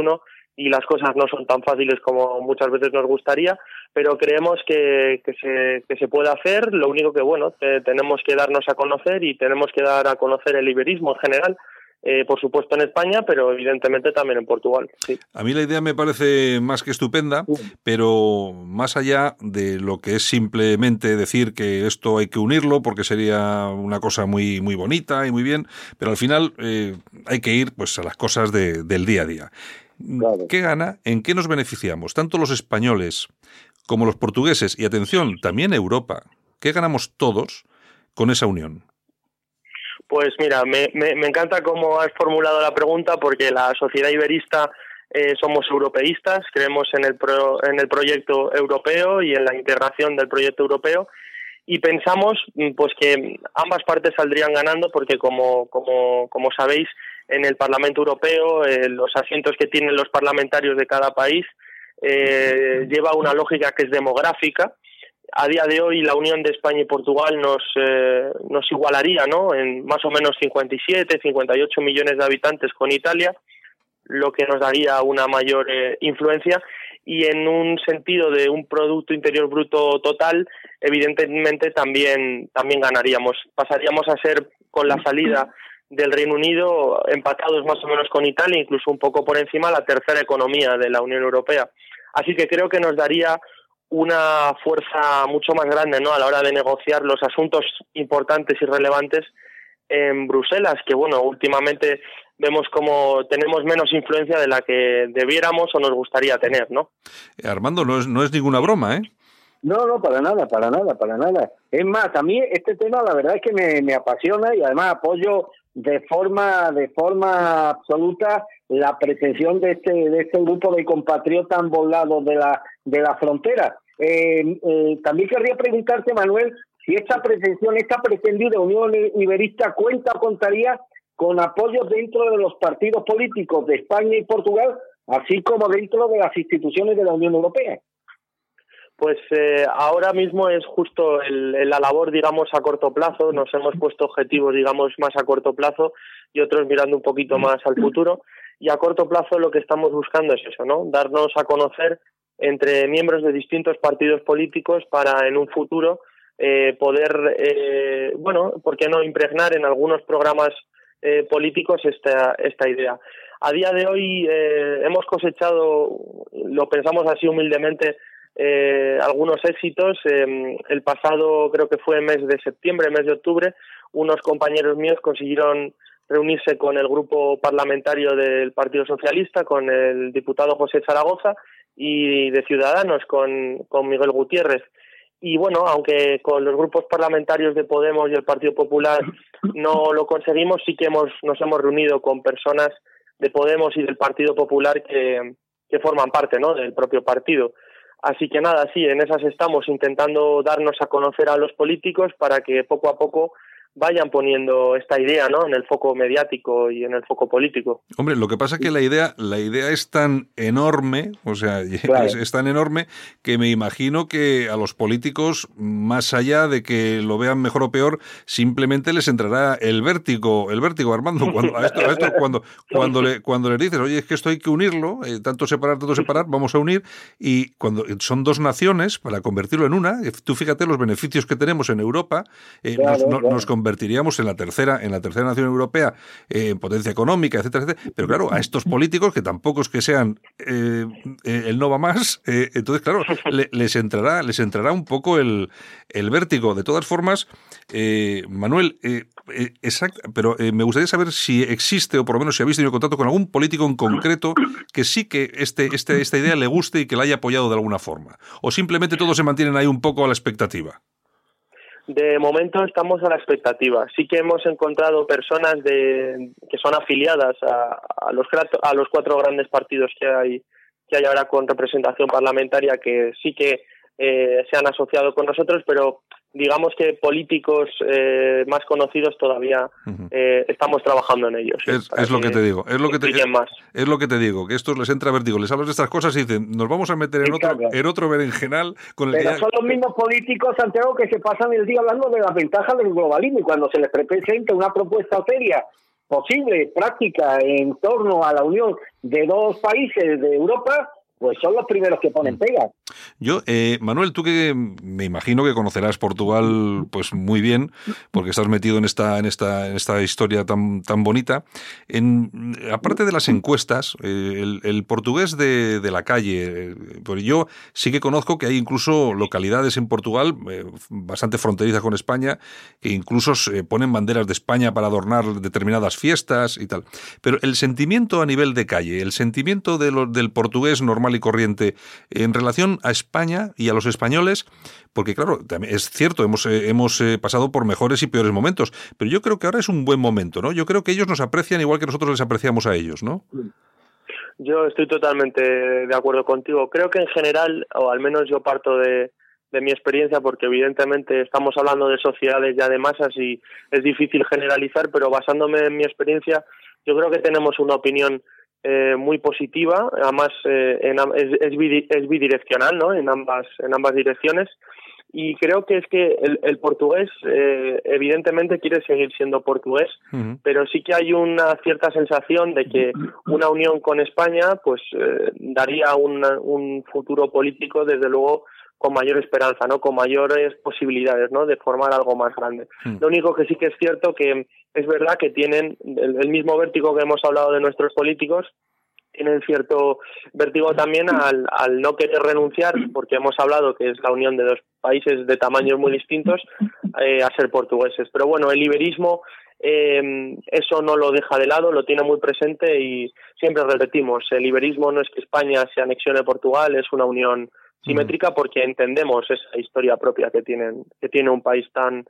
y las cosas no son tan fáciles como muchas veces nos gustaría, pero creemos que, que, se, que se puede hacer. Lo único que, bueno, tenemos que darnos a conocer y tenemos que dar a conocer el iberismo en general. Eh, por supuesto en España, pero evidentemente también en Portugal. A mí la idea me parece más que estupenda, pero más allá de lo que es simplemente decir que esto hay que unirlo porque sería una cosa muy, muy bonita y muy bien, pero al final eh, hay que ir pues a las cosas del día a día. ¿Qué gana? ¿En qué nos beneficiamos? Tanto los españoles como los portugueses y atención, también Europa. ¿Qué ganamos todos con esa unión? Pues mira, me, me, encanta cómo has formulado la pregunta porque la sociedad iberista eh, somos europeístas, creemos en el, en el proyecto europeo y en la integración del proyecto europeo y pensamos mm, pues que ambas partes saldrían ganando porque como, como, como sabéis en el Parlamento Europeo eh, los asientos que tienen los parlamentarios de cada país eh, lleva una lógica que es demográfica a día de hoy la unión de España y Portugal nos, eh, nos igualaría ¿no? en más o menos 57, 58 millones de habitantes con Italia, lo que nos daría una mayor eh, influencia y en un sentido de un Producto Interior Bruto total, evidentemente también, también ganaríamos. Pasaríamos a ser con la salida del Reino Unido empatados más o menos con Italia, incluso un poco por encima la tercera economía de la Unión Europea. Así que creo que nos daría una fuerza mucho más grande ¿no? a la hora de negociar los asuntos importantes y relevantes en Bruselas, que bueno, últimamente vemos como tenemos menos influencia de la que debiéramos o nos gustaría tener, ¿no? Eh, Armando, no es, no es ninguna broma, ¿eh? No, no, para nada, para nada, para nada. Es más, a mí este tema la verdad es que me, me apasiona y además apoyo de forma de forma absoluta la pretensión de este de este grupo de compatriotas volados de la de la frontera. Eh, eh, también querría preguntarte, Manuel, si esta pretensión, esta pretendida Unión Iberista cuenta o contaría con apoyo dentro de los partidos políticos de España y Portugal, así como dentro de las instituciones de la Unión Europea. Pues eh, ahora mismo es justo el, la labor, digamos, a corto plazo. Nos hemos puesto objetivos, digamos, más a corto plazo y otros mirando un poquito más al futuro. Y a corto plazo lo que estamos buscando es eso, ¿no? Darnos a conocer entre miembros de distintos partidos políticos para en un futuro eh, poder, eh, bueno, ¿por qué no impregnar en algunos programas eh, políticos esta, esta idea? A día de hoy eh, hemos cosechado, lo pensamos así humildemente, eh, algunos éxitos. Eh, el pasado, creo que fue mes de septiembre, mes de octubre, unos compañeros míos consiguieron reunirse con el grupo parlamentario del Partido Socialista, con el diputado José Zaragoza y de Ciudadanos, con, con Miguel Gutiérrez. Y bueno, aunque con los grupos parlamentarios de Podemos y el Partido Popular no lo conseguimos, sí que hemos, nos hemos reunido con personas de Podemos y del Partido Popular que, que forman parte ¿no? del propio partido. Así que nada, sí, en esas estamos intentando darnos a conocer a los políticos para que poco a poco vayan poniendo esta idea ¿no? en el foco mediático y en el foco político. Hombre, lo que pasa es que la idea, la idea es tan enorme, o sea, es, tan enorme que me imagino que a los políticos, más allá de que lo vean mejor o peor, simplemente les entrará el vértigo, el vértigo, Armando, cuando, a esto, cuando, cuando, le, cuando les dices, oye, es que esto hay que unirlo, eh, tanto separar, tanto separar, vamos a unir, y cuando son dos naciones, para convertirlo en una, tú fíjate los beneficios que tenemos en Europa, eh, nos, nos convertiríamos en la tercera, en la tercera nación europea eh, en potencia económica, etcétera, etcétera. Pero claro, a estos políticos, que tampoco es que sean eh, eh, el no va más, entonces, claro, les entrará, les entrará un poco el, el vértigo. De todas formas, Manuel, pero me gustaría saber si existe, o por lo menos si habéis tenido contacto con algún político en concreto que sí que este, este, esta idea le guste y que la haya apoyado de alguna forma. O simplemente todos se mantienen ahí un poco a la expectativa. De momento estamos a la expectativa. Sí que hemos encontrado personas de, que son afiliadas a, a, los, a los cuatro grandes partidos que hay, que hay ahora con representación parlamentaria que sí que eh, se han asociado con nosotros, pero digamos que políticos eh, más conocidos todavía eh, estamos trabajando en ellos. Es, lo que, te digo, es lo que te, es, lo que te digo, que estos les entra vértigo, les hablas de estas cosas y dicen, nos vamos a meter en otro, en otro berenjenal con el Pero son los mismos políticos, Santiago, que se pasan el día hablando de las ventajas del globalismo y cuando se les presenta una propuesta seria posible, práctica, en torno a la unión de dos países de Europa, pues son los primeros que ponen mm. pega. Yo, eh, Manuel, tú que me imagino que conocerás Portugal pues muy bien, porque estás metido en esta, en esta, en esta historia tan, tan bonita. En, aparte de las encuestas, eh, el, portugués de, la calle, pues yo sí que conozco que hay incluso localidades en Portugal bastante fronterizas con España, que incluso ponen banderas de España para adornar determinadas fiestas y tal. Pero el sentimiento a nivel de calle, el sentimiento de del portugués normal y corriente en relación a España y a los españoles, porque claro, es cierto, hemos, eh, hemos eh, pasado por mejores y peores momentos, pero yo creo que ahora es un buen momento, ¿no? Yo creo que ellos nos aprecian igual que nosotros les apreciamos a ellos, ¿no? Yo estoy totalmente de acuerdo contigo. Creo que en general, o al menos yo parto de, de mi experiencia, porque evidentemente estamos hablando de sociedades ya de masas y es difícil generalizar, pero basándome en mi experiencia, yo creo que tenemos una opinión eh, muy positiva, además eh, en, es, es, bidireccional, ¿no? En ambas, en ambas direcciones. Y creo que es que el, portugués, eh, evidentemente, quiere seguir siendo portugués, pero sí que hay una cierta sensación de que una unión con España, pues, daría un, un futuro político, desde luego, con mayor esperanza, ¿no? Con mayores posibilidades, ¿no? De formar algo más grande. Lo único que sí que es cierto que es verdad que tienen el, mismo vértigo que hemos hablado de nuestros políticos, tienen cierto vértigo también al, al no querer renunciar, porque hemos hablado que es la unión de dos países de tamaños muy distintos, eh, a ser portugueses. Pero bueno, el iberismo eh, eso no lo deja de lado, lo tiene muy presente y siempre repetimos, el iberismo no es que España se anexione a Portugal, es una unión simétrica porque entendemos esa historia propia que tienen que tiene un país tan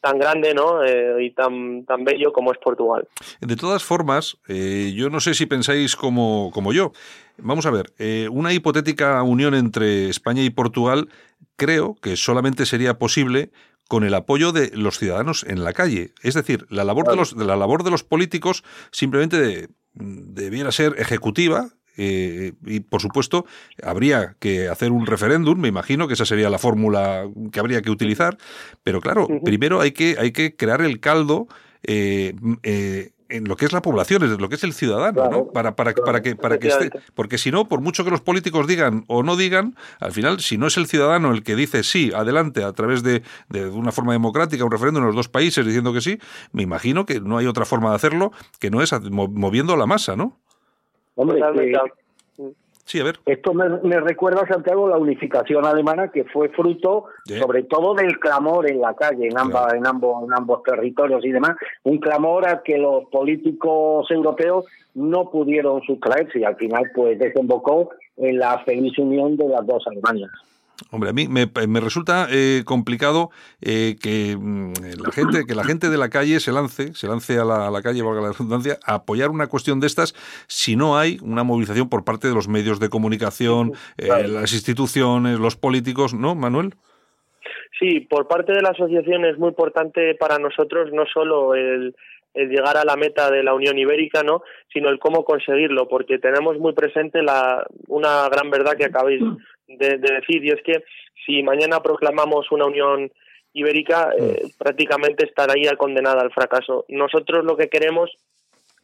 tan grande ¿no? Eh, y tan, tan bello como es Portugal. De todas formas, eh, yo no sé si pensáis como, como yo. Vamos a ver, eh, una hipotética unión entre España y Portugal creo que solamente sería posible con el apoyo de los ciudadanos en la calle. Es decir, la labor, de, los, de la labor de los políticos simplemente debiera ser ejecutiva, eh, y por supuesto, habría que hacer un referéndum, me imagino que esa sería la fórmula que habría que utilizar, pero claro, primero hay que, hay que crear el caldo eh, eh, en lo que es la población, en lo que es el ciudadano, ¿no? Para, para, para que, para que esté. Porque si no, por mucho que los políticos digan o no digan, al final, si no es el ciudadano el que dice sí, adelante, a través de, de una forma democrática, un referéndum en los dos países diciendo que sí, me imagino que no hay otra forma de hacerlo que no es moviendo la masa, ¿no? Hombre, sí, a ver. Esto me, recuerda, Santiago, la unificación alemana que fue fruto, sobre todo, del clamor en la calle, en, ambas, en, ambos, en ambos territorios y demás. Un clamor al que los políticos europeos no pudieron sustraerse y al final, pues, desembocó en la feliz unión de las dos Alemanias. Hombre, a mí me, resulta eh, complicado eh, que mm, la gente que la gente de la calle se lance, se lance a la, calle, valga la redundancia, a apoyar una cuestión de estas si no hay una movilización por parte de los medios de comunicación, eh, las instituciones, los políticos, ¿no, Manuel? Sí, por parte de la asociación es muy importante para nosotros no solo el, el llegar a la meta de la Unión Ibérica, ¿no? sino el cómo conseguirlo, porque tenemos muy presente la, una gran verdad que acabáis de, decir, y es que si mañana proclamamos una Unión Ibérica, eh, prácticamente estaría condenada al fracaso. Nosotros lo que queremos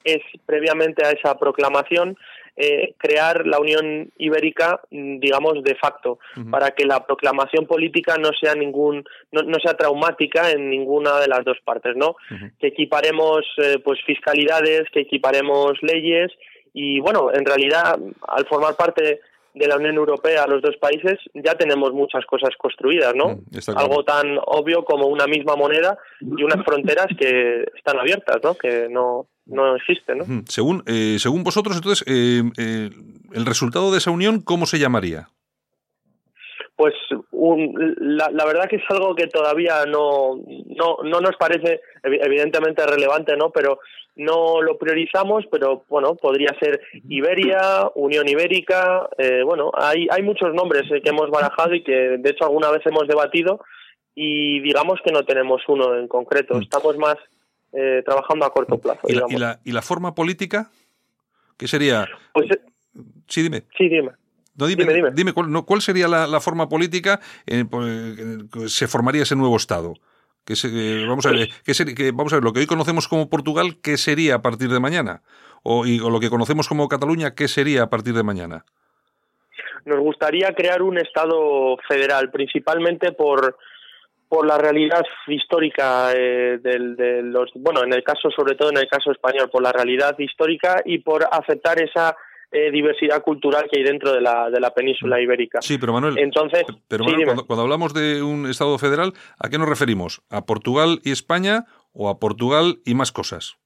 es, previamente a esa proclamación, eh, crear la Unión Ibérica, mm, digamos, de facto, para que la proclamación política no sea ningún, no, sea traumática en ninguna de las dos partes, ¿no? Que equiparemos, eh, pues, fiscalidades, que equiparemos leyes y, bueno, en realidad, al formar parte de la Unión Europea los dos países ya tenemos muchas cosas construidas, ¿no? Mm, Algo tan obvio como una misma moneda y unas fronteras que están abiertas, ¿no? Que no, no existen, ¿no? Según, eh, según vosotros, entonces, eh, eh, el resultado de esa unión, ¿cómo se llamaría? Pues la, la, verdad que es algo que todavía no, no, no nos parece evidentemente relevante, ¿no? Pero no lo priorizamos, pero bueno, podría ser Iberia, Unión Ibérica, eh, bueno, hay, hay muchos nombres eh, que hemos barajado y que de hecho alguna vez hemos debatido y digamos que no tenemos uno en concreto. Mm. Estamos más eh, trabajando a corto plazo. ¿Y la, digamos. y la- y la forma política? ¿Qué sería? Pues, eh, Sí, dime. sí, dime. No, dime, Dime, dime. ¿cuál, no, ¿cuál sería la, la forma política en que se formaría ese nuevo Estado? Que se- eh, vamos, a ver, ¿qué ser- que- vamos a ver, lo que hoy conocemos como Portugal, ¿qué sería a partir de mañana? O, y, o lo que conocemos como Cataluña, ¿qué sería a partir de mañana? Nos gustaría crear un Estado federal, principalmente por por la realidad histórica eh, del, de los bueno en el caso sobre todo en el caso español por la realidad histórica y por aceptar esa eh, diversidad cultural que hay dentro de la de la península ibérica Sí, pero Manuel, entonces pero Manuel, cuando, cuando hablamos de un Estado federal, ¿a qué nos referimos? ¿A Portugal y España o a Portugal y más cosas?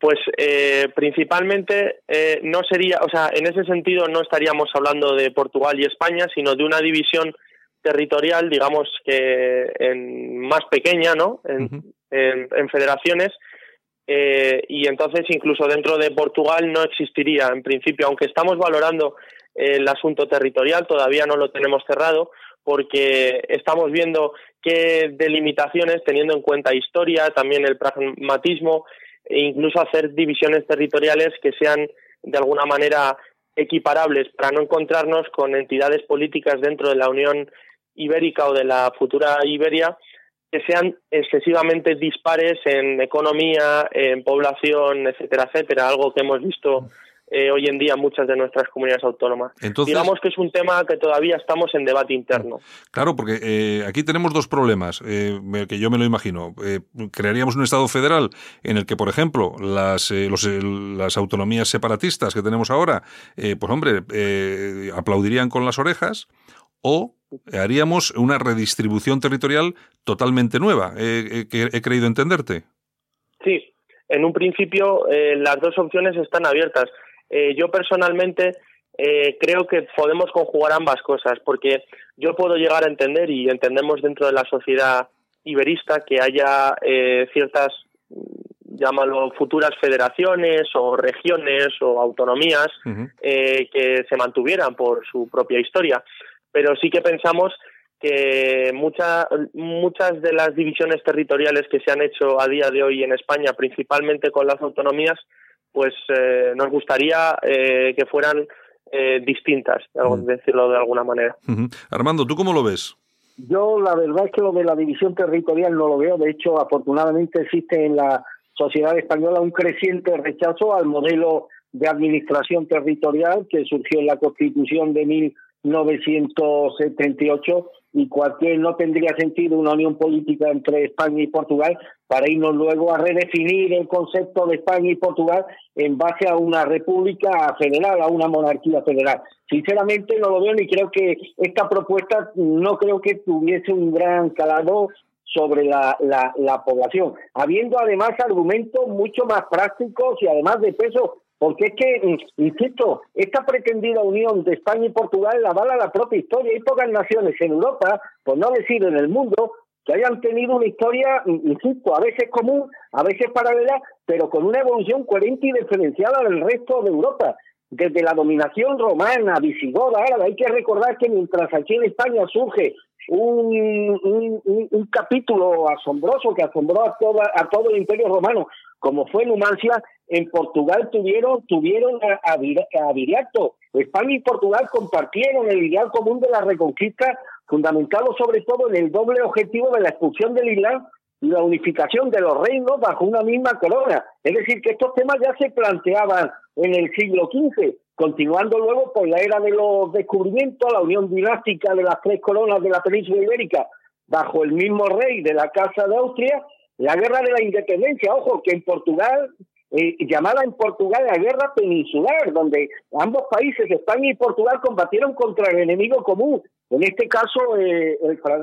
Pues eh, principalmente eh, no sería, o sea, en ese sentido no estaríamos hablando de Portugal y España, sino de una división territorial, digamos que en más pequeña, ¿no? En- en federaciones. Eh, y entonces incluso dentro de Portugal no existiría, en principio, aunque estamos valorando el asunto territorial, todavía no lo tenemos cerrado, porque estamos viendo qué delimitaciones, teniendo en cuenta historia, también el pragmatismo, e incluso hacer divisiones territoriales que sean de alguna manera equiparables para no encontrarnos con entidades políticas dentro de la Unión Ibérica o de la futura Iberia que sean excesivamente dispares en economía, en población, etcétera, etcétera, algo que hemos visto eh, hoy en día en muchas de nuestras comunidades autónomas. Entonces- Digamos que es un tema que todavía estamos en debate interno. Claro, porque eh, aquí tenemos dos problemas, eh, que yo me lo imagino. Eh, crearíamos un Estado federal en el que, por ejemplo, las, eh, los, eh, las autonomías separatistas que tenemos ahora, eh, pues hombre, eh, aplaudirían con las orejas, o haríamos una redistribución territorial totalmente nueva. Eh, eh, que he creído entenderte. Sí, en un principio eh, las dos opciones están abiertas. Eh, yo personalmente eh, creo que podemos conjugar ambas cosas, porque yo puedo llegar a entender y entendemos dentro de la sociedad iberista que haya eh, ciertas, llámalo, futuras federaciones o regiones o autonomías que se mantuvieran por su propia historia. Pero sí que pensamos que mucha- muchas de las divisiones territoriales que se han hecho a día de hoy en España, principalmente con las autonomías, pues eh, nos gustaría eh, que fueran eh, distintas, de algo- Mm. decirlo de alguna manera. Armando, ¿tú cómo lo ves? Yo la verdad es que lo de la división territorial no lo veo. De hecho, afortunadamente existe en la sociedad española un creciente rechazo al modelo de administración territorial que surgió en la Constitución de 1978 y cualquier no tendría sentido una unión política entre España y Portugal para irnos luego a redefinir el concepto de España y Portugal en base a una república federal, a una monarquía federal. Sinceramente no lo veo ni creo que esta propuesta no creo que tuviese un gran calado sobre la, la, la población, habiendo además argumentos mucho más prácticos y además de peso, porque es que, insisto, esta pretendida unión de España y Portugal la avala la propia historia. Hay pocas naciones en Europa, por no decir en el mundo, que hayan tenido una historia, insisto, a veces común, a veces paralela, pero con una evolución coherente y diferenciada del resto de Europa. Desde la dominación romana, visigoda, árabe, hay que recordar que mientras aquí en España surge un- un capítulo asombroso que asombró a, toda, a todo el imperio romano, como fue Numancia, en Portugal tuvieron tuvieron a, a, Vir- a Viriato. España y Portugal compartieron el ideal común de la reconquista, fundamentado sobre todo en el doble objetivo de la expulsión del Islam y la unificación de los reinos bajo una misma corona. Es decir, que estos temas ya se planteaban en el siglo XV, continuando luego por la era de los descubrimientos, la unión dinástica de las tres coronas de la península ibérica bajo el mismo rey de la Casa de Austria, la guerra de la independencia, ojo, que en Portugal, eh, llamada en Portugal la guerra peninsular, donde ambos países, España y Portugal, combatieron contra el enemigo común, en este caso eh,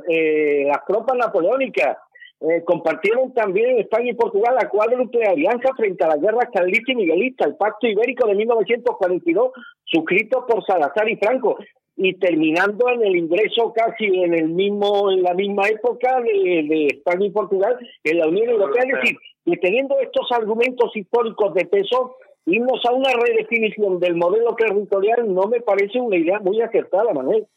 eh, las tropas napoleónicas. Eh, compartieron también España y Portugal la cuádruple alianza frente a la guerra carlista y miguelista, el pacto ibérico de 1942, suscrito por Salazar y Franco y terminando en el ingreso casi en el mismo en la misma época de, de España y Portugal en la Unión Europea es decir que teniendo estos argumentos históricos de peso irnos a una redefinición del modelo territorial no me parece una idea muy acertada Manuel.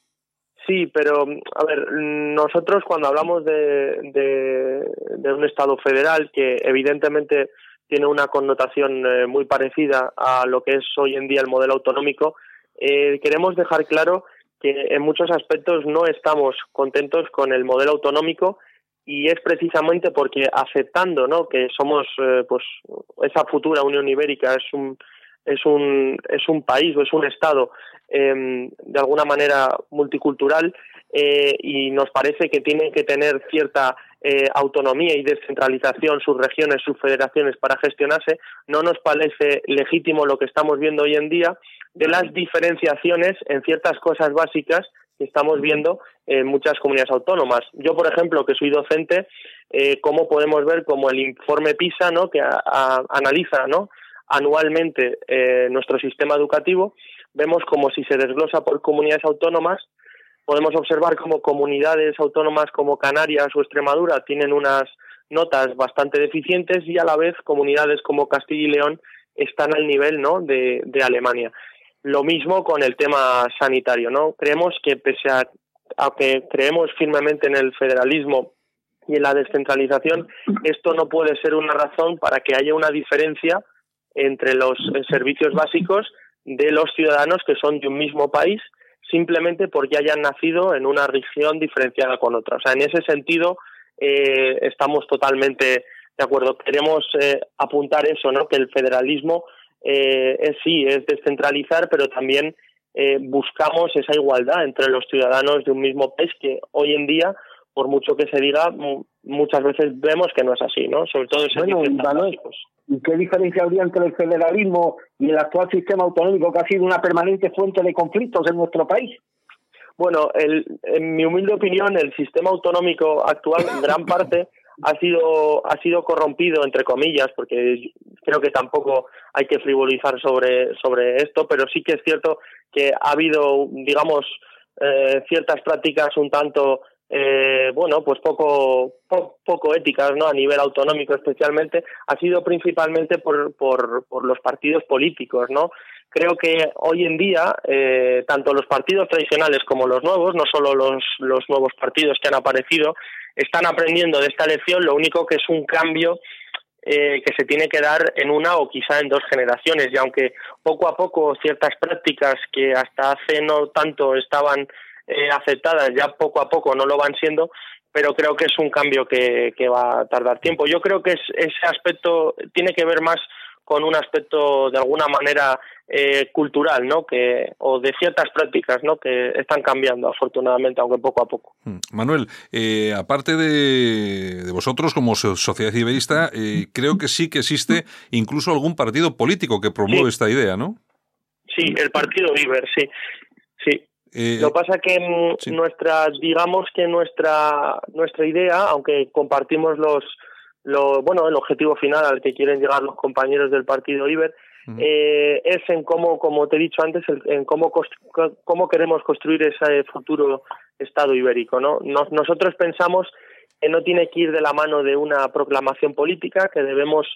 Sí, pero a ver, nosotros cuando hablamos de, de, un Estado federal que evidentemente tiene una connotación eh, muy parecida a lo que es hoy en día el modelo autonómico, eh, queremos dejar claro que en muchos aspectos no estamos contentos con el modelo autonómico y es precisamente porque aceptando ¿no? que somos eh, pues esa futura Unión Ibérica es un es un es un país o es un estado em, de alguna manera multicultural eh, y nos parece que tiene que tener cierta eh, autonomía y descentralización sus regiones, sus federaciones para gestionarse, no nos parece legítimo lo que estamos viendo hoy en día de las diferenciaciones en ciertas cosas básicas que estamos viendo en muchas comunidades autónomas. Yo, por ejemplo, que soy docente, eh, cómo podemos ver como el informe PISA, ¿no? que analiza, ¿no? anualmente eh, nuestro sistema educativo, vemos como si se desglosa por comunidades autónomas, podemos observar como comunidades autónomas como Canarias o Extremadura tienen unas notas bastante deficientes y a la vez comunidades como Castilla y León están al nivel ¿no? de, Alemania. Lo mismo con el tema sanitario, ¿no? Creemos que pese a, aunque creemos firmemente en el federalismo y en la descentralización, esto no puede ser una razón para que haya una diferencia entre los servicios básicos de los ciudadanos que son de un mismo país simplemente porque hayan nacido en una región diferenciada con otra. O sea, en ese sentido eh, estamos totalmente de acuerdo. Queremos eh, apuntar eso, ¿no? Que el federalismo eh, sí es descentralizar, pero también buscamos esa igualdad entre los ciudadanos de un mismo país que hoy en día por mucho que se diga, muchas veces vemos que no es así, ¿no? Sobre todo en bueno, ¿Y qué diferencia habría entre el federalismo y el actual sistema autonómico que ha sido una permanente fuente de conflictos en nuestro país? Bueno, el, en mi humilde opinión, el sistema autonómico actual, en gran parte, ha sido ha sido corrompido entre comillas, porque creo que tampoco hay que frivolizar sobre sobre esto, pero sí que es cierto que ha habido, digamos, eh, ciertas prácticas un tanto eh, bueno, pues poco, poco éticas, ¿no? A nivel autonómico especialmente, ha sido principalmente por, por, los partidos políticos, ¿no? Creo que hoy en día, eh, tanto los partidos tradicionales como los nuevos, no solo los, los nuevos partidos que han aparecido, están aprendiendo de esta lección, lo único que es un cambio eh, que se tiene que dar en una o quizá en dos generaciones, y aunque poco a poco ciertas prácticas que hasta hace no tanto estaban eh, aceptadas ya poco a poco no lo van siendo, pero creo que es un cambio que, que va a tardar tiempo. Yo creo que es, ese aspecto tiene que ver más con un aspecto de alguna manera eh, cultural, ¿no? Que o de ciertas prácticas, ¿no? Que están cambiando afortunadamente, aunque poco a poco. Hmm. Manuel, eh, aparte de, de, vosotros como sociedad iberista, eh, creo que sí que existe incluso algún partido político que promueve esta idea, ¿no? Sí, el partido Iber, sí. Sí, eh, lo que pasa que mm, nuestra, digamos que nuestra nuestra idea, aunque compartimos los, lo, bueno, el objetivo final al que quieren llegar los compañeros del partido Iber, eh, es en cómo, como te he dicho antes, en cómo cómo queremos construir ese futuro Estado ibérico, ¿no? nosotros pensamos que no tiene que ir de la mano de una proclamación política, que debemos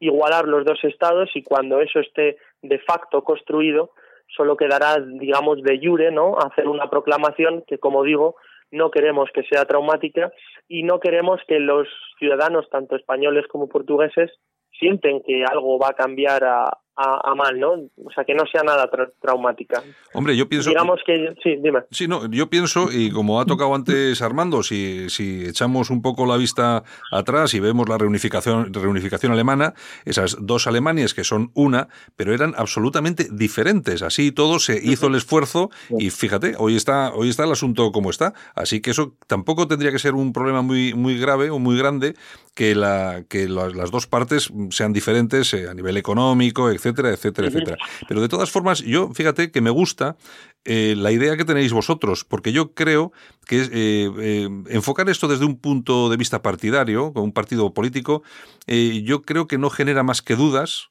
igualar los dos estados y cuando eso esté de facto construido, solo quedará, digamos, de jure, ¿no? Hacer una proclamación que, como digo, no queremos que sea traumática y no queremos que los ciudadanos, tanto españoles como portugueses, sienten que algo va a cambiar a, a, mal, ¿no? O sea, que no sea nada traumática. Hombre, yo pienso... Digamos que... Sí, dime. Sí, no, yo pienso, y como ha tocado antes Armando, si, si echamos un poco la vista atrás y vemos la reunificación, reunificación alemana, esas dos Alemanias que son una, pero eran absolutamente diferentes. Así todo se hizo el esfuerzo y fíjate, hoy está, hoy está el asunto como está. Así que eso tampoco tendría que ser un problema muy, muy grave o muy grande que, la, que las dos partes sean diferentes eh, a nivel económico, etc etcétera, etcétera, etcétera. Pero de todas formas, yo fíjate que me gusta eh, la idea que tenéis vosotros, porque yo creo que es, eh, eh, enfocar esto desde un punto de vista partidario, con un partido político, yo creo que no genera más que dudas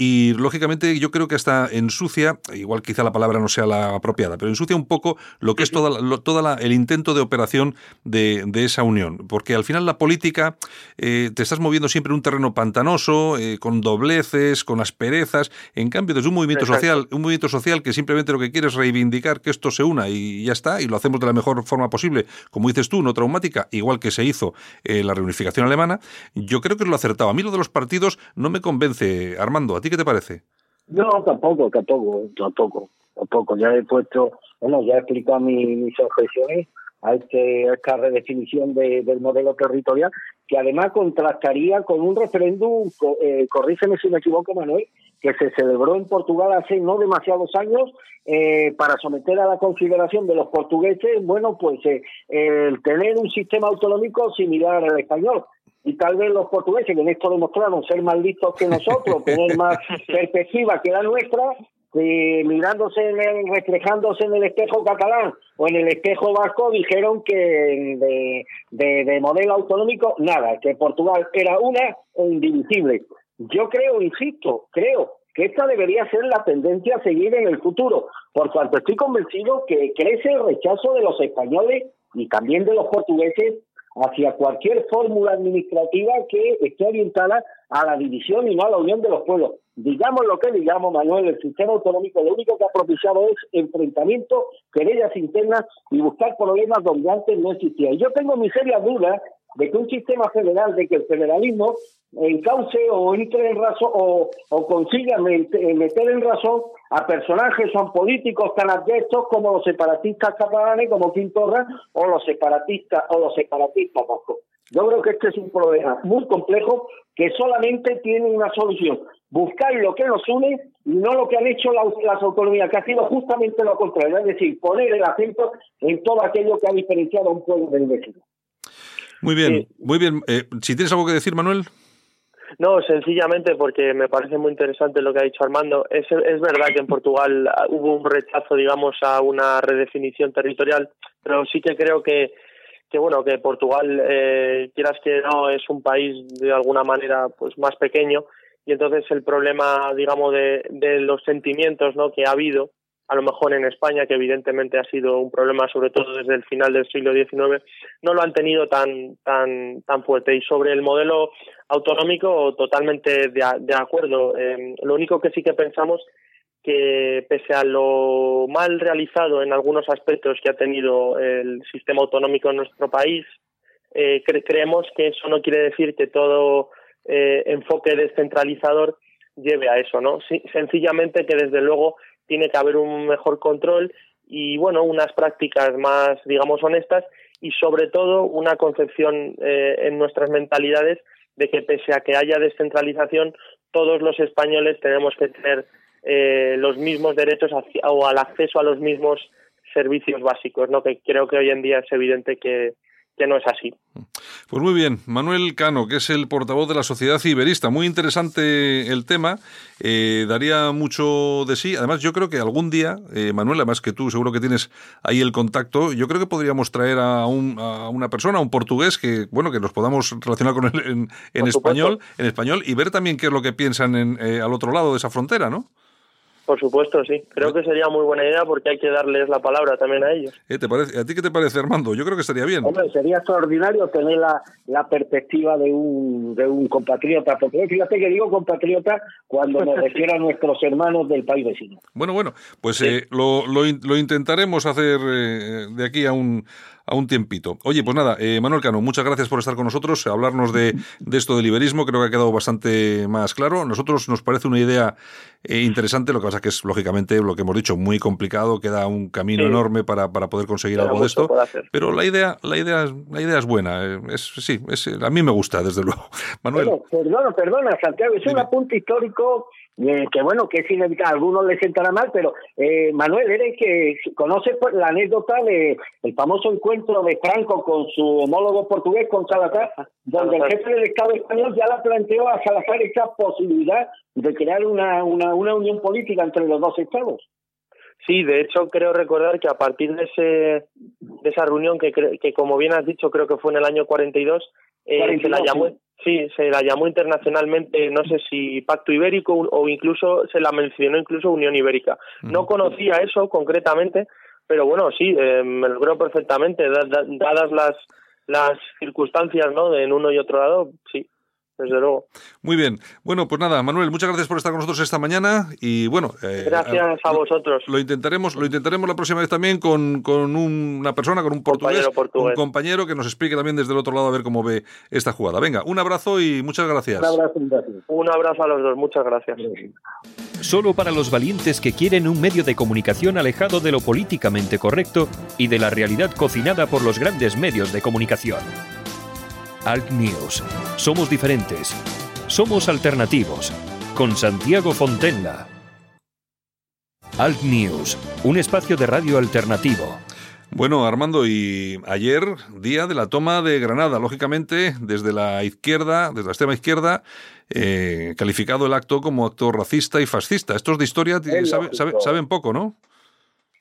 y lógicamente yo creo que hasta ensucia, igual quizá la palabra no sea la apropiada, pero ensucia un poco lo que es toda, toda el intento de operación de, esa unión, porque al final la política eh, te estás moviendo siempre en un terreno pantanoso, eh, con dobleces, con asperezas, en cambio desde un movimiento social, un movimiento social que simplemente lo que quiere es reivindicar que esto se una y ya está, y lo hacemos de la mejor forma posible, como dices tú, no traumática, igual que se hizo en la reunificación alemana, yo creo que es lo acertado. A mí lo de los partidos no me convence, Armando, ¿a ti qué te parece? No, tampoco, tampoco, tampoco, tampoco. Ya he puesto, bueno, ya he explicado mis objeciones a, este, esta redefinición del modelo territorial, que además contrastaría con un referéndum, eh, corrígeme si me equivoco, Manuel, que se celebró en Portugal hace no demasiados años eh, para someter a la consideración de los portugueses, bueno, pues eh, el tener un sistema autonómico similar al español y tal vez los portugueses, que en esto demostraron ser más listos que nosotros, tener más perspectiva que la nuestra, mirándose en el, reflejándose en el espejo catalán o en el espejo vasco, dijeron que de, de, modelo autonómico nada, que Portugal era una e indivisible. Yo creo, insisto, creo que esta debería ser la tendencia a seguir en el futuro, por cuanto estoy convencido que crece el rechazo de los españoles y también de los portugueses hacia cualquier fórmula administrativa que esté orientada a la división y no a la unión de los pueblos. Digamos lo que digamos, Manuel, el sistema autonómico lo único que ha propiciado es enfrentamiento, querellas internas y buscar problemas donde antes no existía. Y yo tengo mi seria duda de que un sistema federal, de que el federalismo encauce o entre en razón o, consiga meter en razón a personajes son políticos tan abyectos como los separatistas catalanes como Quintorra o los separatistas o los separatistas vascos. Yo creo que este es un problema muy complejo que solamente tiene una solución, buscar lo que nos une y no lo que han hecho las, autonomías, que ha sido justamente lo contrario, es decir, poner el acento en todo aquello que ha diferenciado a un pueblo del vecino. Muy bien, muy bien. Eh, si tienes algo que decir, Manuel. No, sencillamente porque me parece muy interesante lo que ha dicho Armando. Es, es verdad que en Portugal hubo un rechazo, digamos, a una redefinición territorial, pero sí que creo que, que bueno, que Portugal, eh, quieras que no, es un país de alguna manera pues más pequeño y entonces el problema, digamos, de, de los sentimientos ¿no? que ha habido a lo mejor en España, que evidentemente ha sido un problema sobre todo desde el final del siglo XIX, no lo han tenido tan, tan, tan fuerte. Y sobre el modelo autonómico, totalmente de, acuerdo. Em, lo único que sí que pensamos que pese a lo mal realizado en algunos aspectos que ha tenido el sistema autonómico en nuestro país, eh, creemos que eso no quiere decir que todo eh, enfoque descentralizador lleve a eso, ¿no? sencillamente que desde luego tiene que haber un mejor control y bueno unas prácticas más digamos honestas y sobre todo una concepción eh, en nuestras mentalidades de que pese a que haya descentralización todos los españoles tenemos que tener eh, los mismos derechos o al acceso a los mismos servicios básicos no que creo que hoy en día es evidente que, que no es así. Pues muy bien, Manuel Cano, que es el portavoz de la Sociedad Iberista. Muy interesante el tema, eh, daría mucho de sí. Además, yo creo que algún día, eh, Manuel, además que tú seguro que tienes ahí el contacto, yo creo que podríamos traer a, un, a una persona, a un portugués, que bueno que nos podamos relacionar con él en, español, en español y ver también qué es lo que piensan en, eh, al otro lado de esa frontera, ¿no? Por supuesto, sí. Creo que sería muy buena idea porque hay que darles la palabra también a ellos. ¿Te parece, ¿A ti qué te parece, Armando? Yo creo que estaría bien. Hombre, sería extraordinario tener la, la perspectiva de un, de un compatriota. Porque fíjate que digo compatriota cuando me refiero a nuestros hermanos del país vecino. Bueno, bueno, pues eh, lo, lo, lo, intentaremos hacer eh, de aquí a un a un tiempito. Oye, pues nada, eh, Manuel Cano, muchas gracias por estar con nosotros, hablarnos de, esto del liberismo, creo que ha quedado bastante más claro. A nosotros nos parece una idea eh, interesante, lo que pasa que es, lógicamente, lo que hemos dicho, muy complicado, queda un camino enorme para, para, poder conseguir algo de esto, pero la idea, la idea, la idea es buena, eh, es, sí, es, a mí me gusta, desde luego. Manuel. perdona, perdona, Santiago, es un apunte histórico eh, que bueno, que es inevitable, a algunos les sentará mal, pero eh, Manuel, eres que conoce pues, la anécdota de el famoso encuentro de Franco con su homólogo portugués, con Salazar, donde el jefe del Estado español ya la planteó a Salazar esta posibilidad de crear una, una, una unión política entre los dos estados. Sí, de hecho creo recordar que a partir de, ese, de esa reunión, que, que como bien has dicho, creo que fue en el año 42, eh, se la llamó, sí. Se la llamó internacionalmente, no sé si Pacto Ibérico o incluso se la mencionó incluso Unión Ibérica. No conocía eso concretamente, pero bueno, sí, eh, me lo creo perfectamente, dadas las las circunstancias, ¿no? De en uno y otro lado, sí desde luego. Muy bien. Bueno, pues nada, Manuel, muchas gracias por estar con nosotros esta mañana y bueno. Eh, gracias a, vosotros. Lo intentaremos, lo intentaremos la próxima vez también con, con una persona, con un portugués, un compañero que nos explique también desde el otro lado a ver cómo ve esta jugada. Venga, un abrazo y muchas gracias. Un abrazo, un abrazo a los dos, muchas gracias. Solo para los valientes que quieren un medio de comunicación alejado de lo políticamente correcto y de la realidad cocinada por los grandes medios de comunicación. Alt News. Somos diferentes. Somos alternativos. Con Santiago Fontenla. Alt News, un espacio de radio alternativo. Bueno, Armando, y ayer, día de la toma de Granada, lógicamente, desde la izquierda, desde la extrema izquierda, eh, calificado el acto como acto racista y fascista. Estos de historia saben poco, ¿no?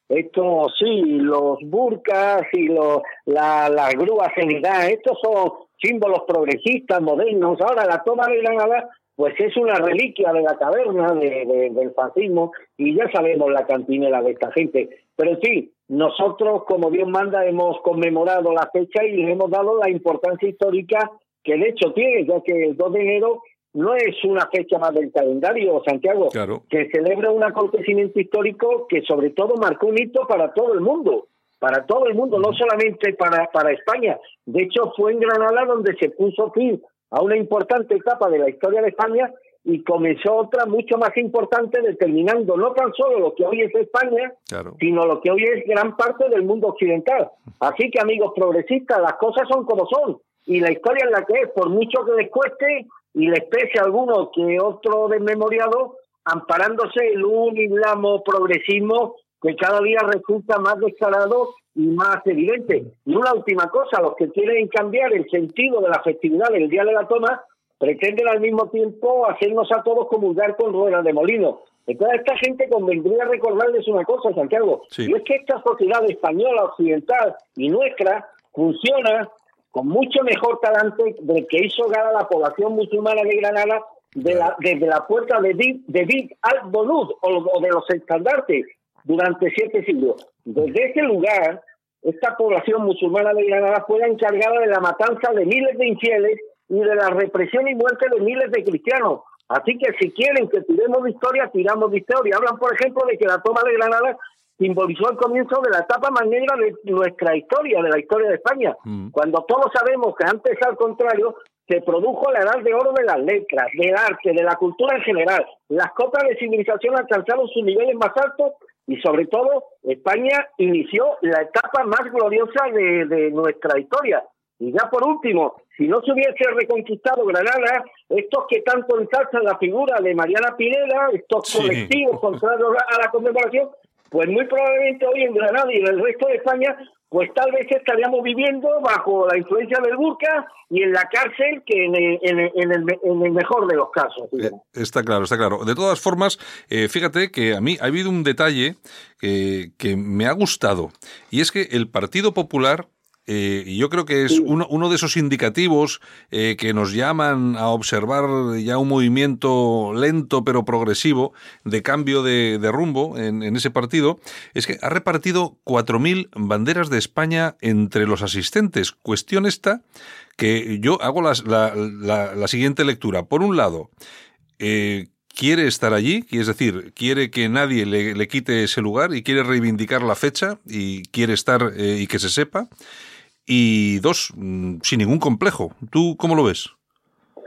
Esto sí, los burkas y los, la, las grúas en estos son símbolos progresistas, modernos. Ahora la toma de Granada, pues es una reliquia de la caverna de, del fascismo y ya sabemos la cantinela de esta gente. Pero sí, nosotros, como Dios manda, hemos conmemorado la fecha y le hemos dado la importancia histórica que de hecho tiene, ya que el 2 de enero no es una fecha más del calendario, Santiago, que celebra un acontecimiento histórico que sobre todo marcó un hito para todo el mundo para todo el mundo, no solamente para, para España. De hecho, fue en Granada donde se puso fin a una importante etapa de la historia de España y comenzó otra mucho más importante, determinando no tan solo lo que hoy es España, sino lo que hoy es gran parte del mundo occidental. Así que, amigos progresistas, las cosas son como son y la historia es la que es, por mucho que les cueste y les pese a alguno que otro desmemoriado, amparándose el un islamo progresismo que cada día resulta más descarado y más evidente. Y una última cosa, los que quieren cambiar el sentido de la festividad del Día de la Toma, pretenden al mismo tiempo hacernos a todos comulgar con ruedas de molino. Entonces, esta gente convendría recordarles una cosa, Santiago, y es que esta sociedad española, occidental y nuestra funciona con mucho mejor talante del que hizo gala la población musulmana de Granada de la, desde la puerta de Big, de al-Bonud o, de los estandartes durante siete siglos. Desde ese lugar, esta población musulmana de Granada fue la encargada de la matanza de miles de infieles y de la represión y muerte de miles de cristianos. Así que si quieren que tiremos de historia, tiramos de historia. Hablan, por ejemplo, de que la toma de Granada simbolizó el comienzo de la etapa más negra de nuestra historia, de la historia de España, mm. cuando todos sabemos que antes, al contrario, se produjo la edad de oro de las letras, del arte, de la cultura en general. Las copas de civilización alcanzaron sus niveles más altos y sobre todo España inició la etapa más gloriosa de, nuestra historia. Y ya por último, si no se hubiese reconquistado Granada, estos que tanto ensalzan la figura de Mariana Pineda, estos colectivos contrarios a la conmemoración, pues muy probablemente hoy en Granada y en el resto de España pues tal vez estaríamos viviendo bajo la influencia del burka y en la cárcel que en el, mejor de los casos. Eh, está claro, está claro. De todas formas, eh, fíjate que a mí ha habido un detalle que, que me ha gustado y es que el Partido Popular eh, y yo creo que es uno, uno de esos indicativos eh, que nos llaman a observar ya un movimiento lento pero progresivo de cambio de, rumbo en, ese partido, es que ha repartido 4.000 banderas de España entre los asistentes. Cuestión esta que yo hago la, la, siguiente lectura. Por un lado, eh, quiere estar allí, es decir, quiere que nadie le, quite ese lugar y quiere reivindicar la fecha y quiere estar y que se sepa y dos, mm, sin ningún complejo. ¿Tú cómo lo ves?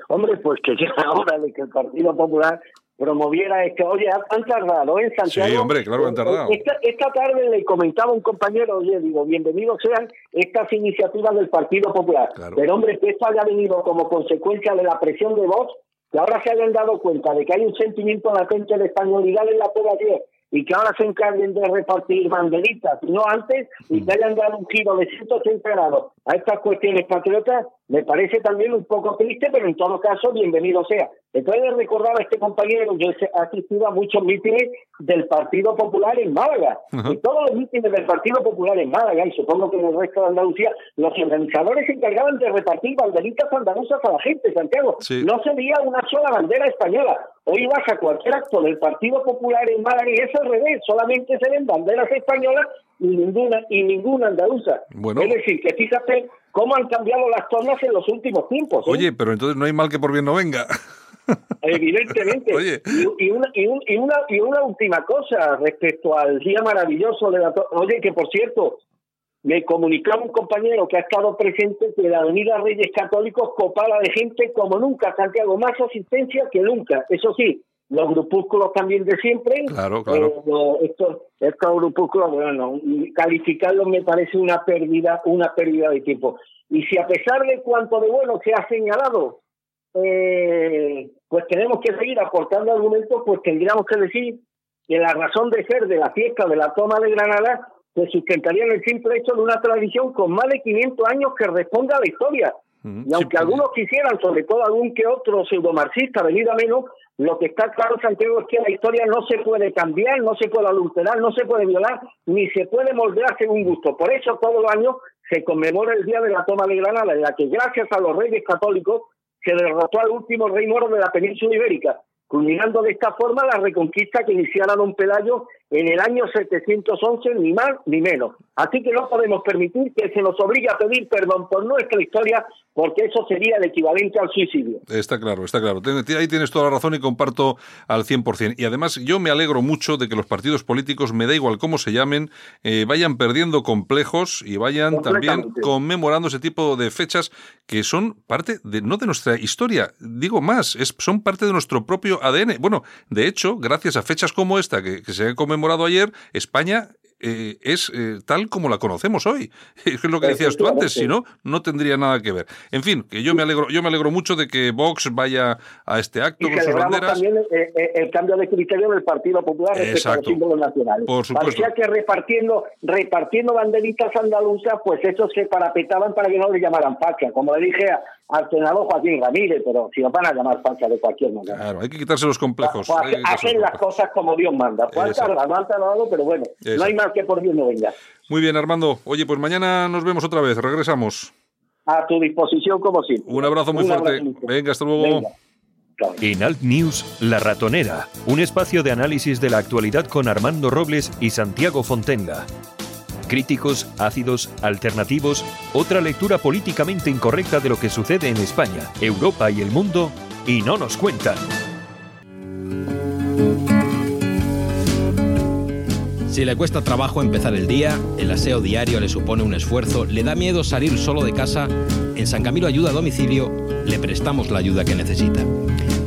Hombre, pues que ya hora de que el Partido Popular promoviera esto. Oye, han tardado ¿eh, Santiago. Sí, hombre, claro, han tardado. Esta, tarde le comentaba un compañero, oye, digo, bienvenidos sean estas iniciativas del Partido Popular. Pero, hombre, que esto haya venido como consecuencia de la presión de voz, que ahora se hayan dado cuenta de que hay un sentimiento latente de españolidad en la población y que ahora se encarguen de repartir banderitas, no antes, y que hayan dado un giro de 180 grados a estas cuestiones patriotas, me parece también un poco triste, pero en todo caso, bienvenido sea. Entonces recordaba a este compañero, yo he asistido a muchos mítines del Partido Popular en Málaga. Y todos los mítines del Partido Popular en Málaga, y supongo que en el resto de Andalucía, los organizadores se encargaban de repartir banderitas andaluzas a la gente, Santiago. No se veía una sola bandera española. Hoy vas a cualquier acto del Partido Popular en Málaga y es al revés, solamente se ven banderas españolas y ninguna, y ninguna andaluza. Es decir, que fíjate cómo han cambiado las zonas en los últimos tiempos. ¿eh? Oye, pero entonces no hay mal que por bien no venga. Evidentemente. Y, una, y, una, y una última cosa respecto al día maravilloso de la... Oye, que por cierto, me comunicaba un compañero que ha estado presente que la Avenida Reyes Católicos copala de gente como nunca, Santiago, más asistencia que nunca. Eso sí, los grupúsculos también de siempre. Claro, claro. Eh, estos, estos grupúsculos, bueno, calificarlos me parece una pérdida, una pérdida de tiempo. Y si a pesar de cuanto de bueno se ha señalado, eh, pues tenemos que seguir aportando argumentos, pues tendríamos que decir que la razón de ser de la fiesta de la toma de Granada se sustentaría en el simple hecho de una tradición con más de 500 años que responde a la historia. Y aunque pues, algunos quisieran, sobre todo algún que otro pseudomarxista, venir a menos, lo que está claro, Santiago, es que la historia no se puede cambiar, no se puede adulterar, no se puede violar, ni se puede moldear según gusto. Por eso todos los años se conmemora el Día de la Toma de Granada, en la que gracias a los reyes católicos se derrotó al último rey moro de la península ibérica, culminando de esta forma la reconquista que iniciara don Pelayo en el año 711, ni más ni menos. Así que no podemos permitir que se nos obligue a pedir perdón por nuestra historia, porque eso sería el equivalente al suicidio. Está claro, está claro. Ahí tienes toda la razón y comparto al 100%. Y además yo me alegro mucho de que los partidos políticos, me da igual cómo se llamen, eh, vayan perdiendo complejos y vayan también conmemorando ese tipo de fechas que son parte de, no de nuestra historia, digo más, es, son parte de nuestro propio ADN. Bueno, de hecho, gracias a fechas como esta que, que se han conmemorado conmemorado ayer, España eh, es eh, tal como la conocemos hoy. Es lo que decías tú antes, si no, no tendría nada que ver. En fin, que yo me alegro, yo me alegro mucho de que Vox vaya a este acto y con sus banderas. también eh, el, cambio de criterio del Partido Popular respecto a los símbolos nacionales. Por supuesto. Parecía que repartiendo, repartiendo banderitas andaluzas, pues esos se parapetaban para que no le llamaran facha. Como le dije a, al senador Joaquín Ramírez, pero si nos van a llamar facha de cualquier manera. Claro, hay que quitarse los complejos. hacen las cosas como Dios manda. Falta, no han tardado, pero bueno, no hay más que por Dios no venga. Muy bien, Armando. Oye, pues mañana nos vemos otra vez, regresamos. A tu disposición, como siempre. Un abrazo muy fuerte. Venga, hasta luego. En Alt News, La Ratonera, un espacio de análisis de la actualidad con Armando Robles y Santiago Fontenga. Críticos, ácidos, alternativos, otra lectura políticamente incorrecta de lo que sucede en España, Europa y el mundo, y no nos cuentan. Si le cuesta trabajo empezar el día, el aseo diario le supone un esfuerzo, le da miedo salir solo de casa, en San Camilo Ayuda a Domicilio le prestamos la ayuda que necesita.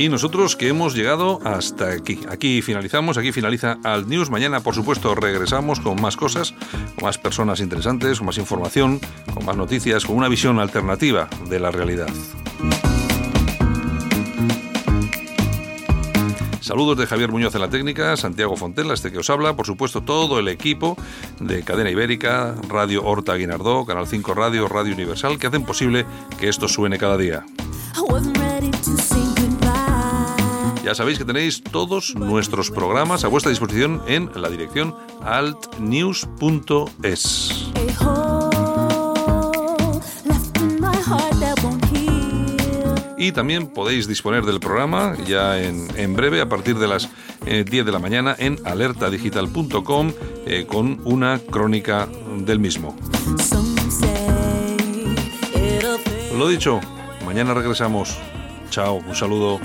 Y nosotros que hemos llegado hasta aquí. Aquí finalizamos, aquí finaliza Alt News. Mañana, por supuesto, regresamos con más cosas, con más personas interesantes, con más información, con más noticias, con una visión alternativa de la realidad. Saludos de Javier Muñoz en la técnica, Santiago Fontela, este que os habla, por supuesto todo el equipo de Cadena Ibérica, Radio Horta Guinardó, Canal 5 Radio, Radio Universal, que hacen posible que esto suene cada día. Ya sabéis que tenéis todos nuestros programas a vuestra disposición en la dirección altnews.es. Y también podéis disponer del programa ya en, breve, a partir de las 10 eh, de la mañana, en alertadigital.com eh, con una crónica del mismo. Lo dicho, mañana regresamos. Chao, un saludo.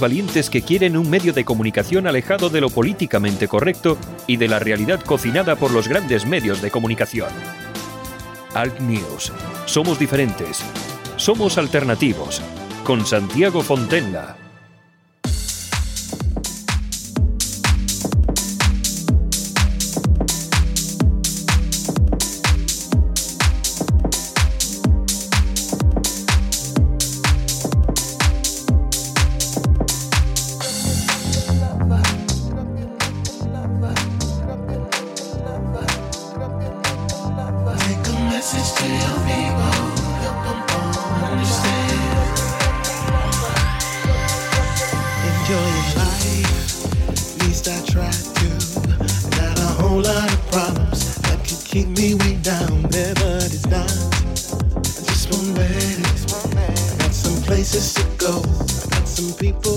Valientes que quieren un medio de comunicación alejado de lo políticamente correcto y de la realidad cocinada por los grandes medios de comunicación. Alt News. Somos diferentes. Somos alternativos. Con Santiago Fontenla. me way down there, but it's not just. I got some places to go. I got some people.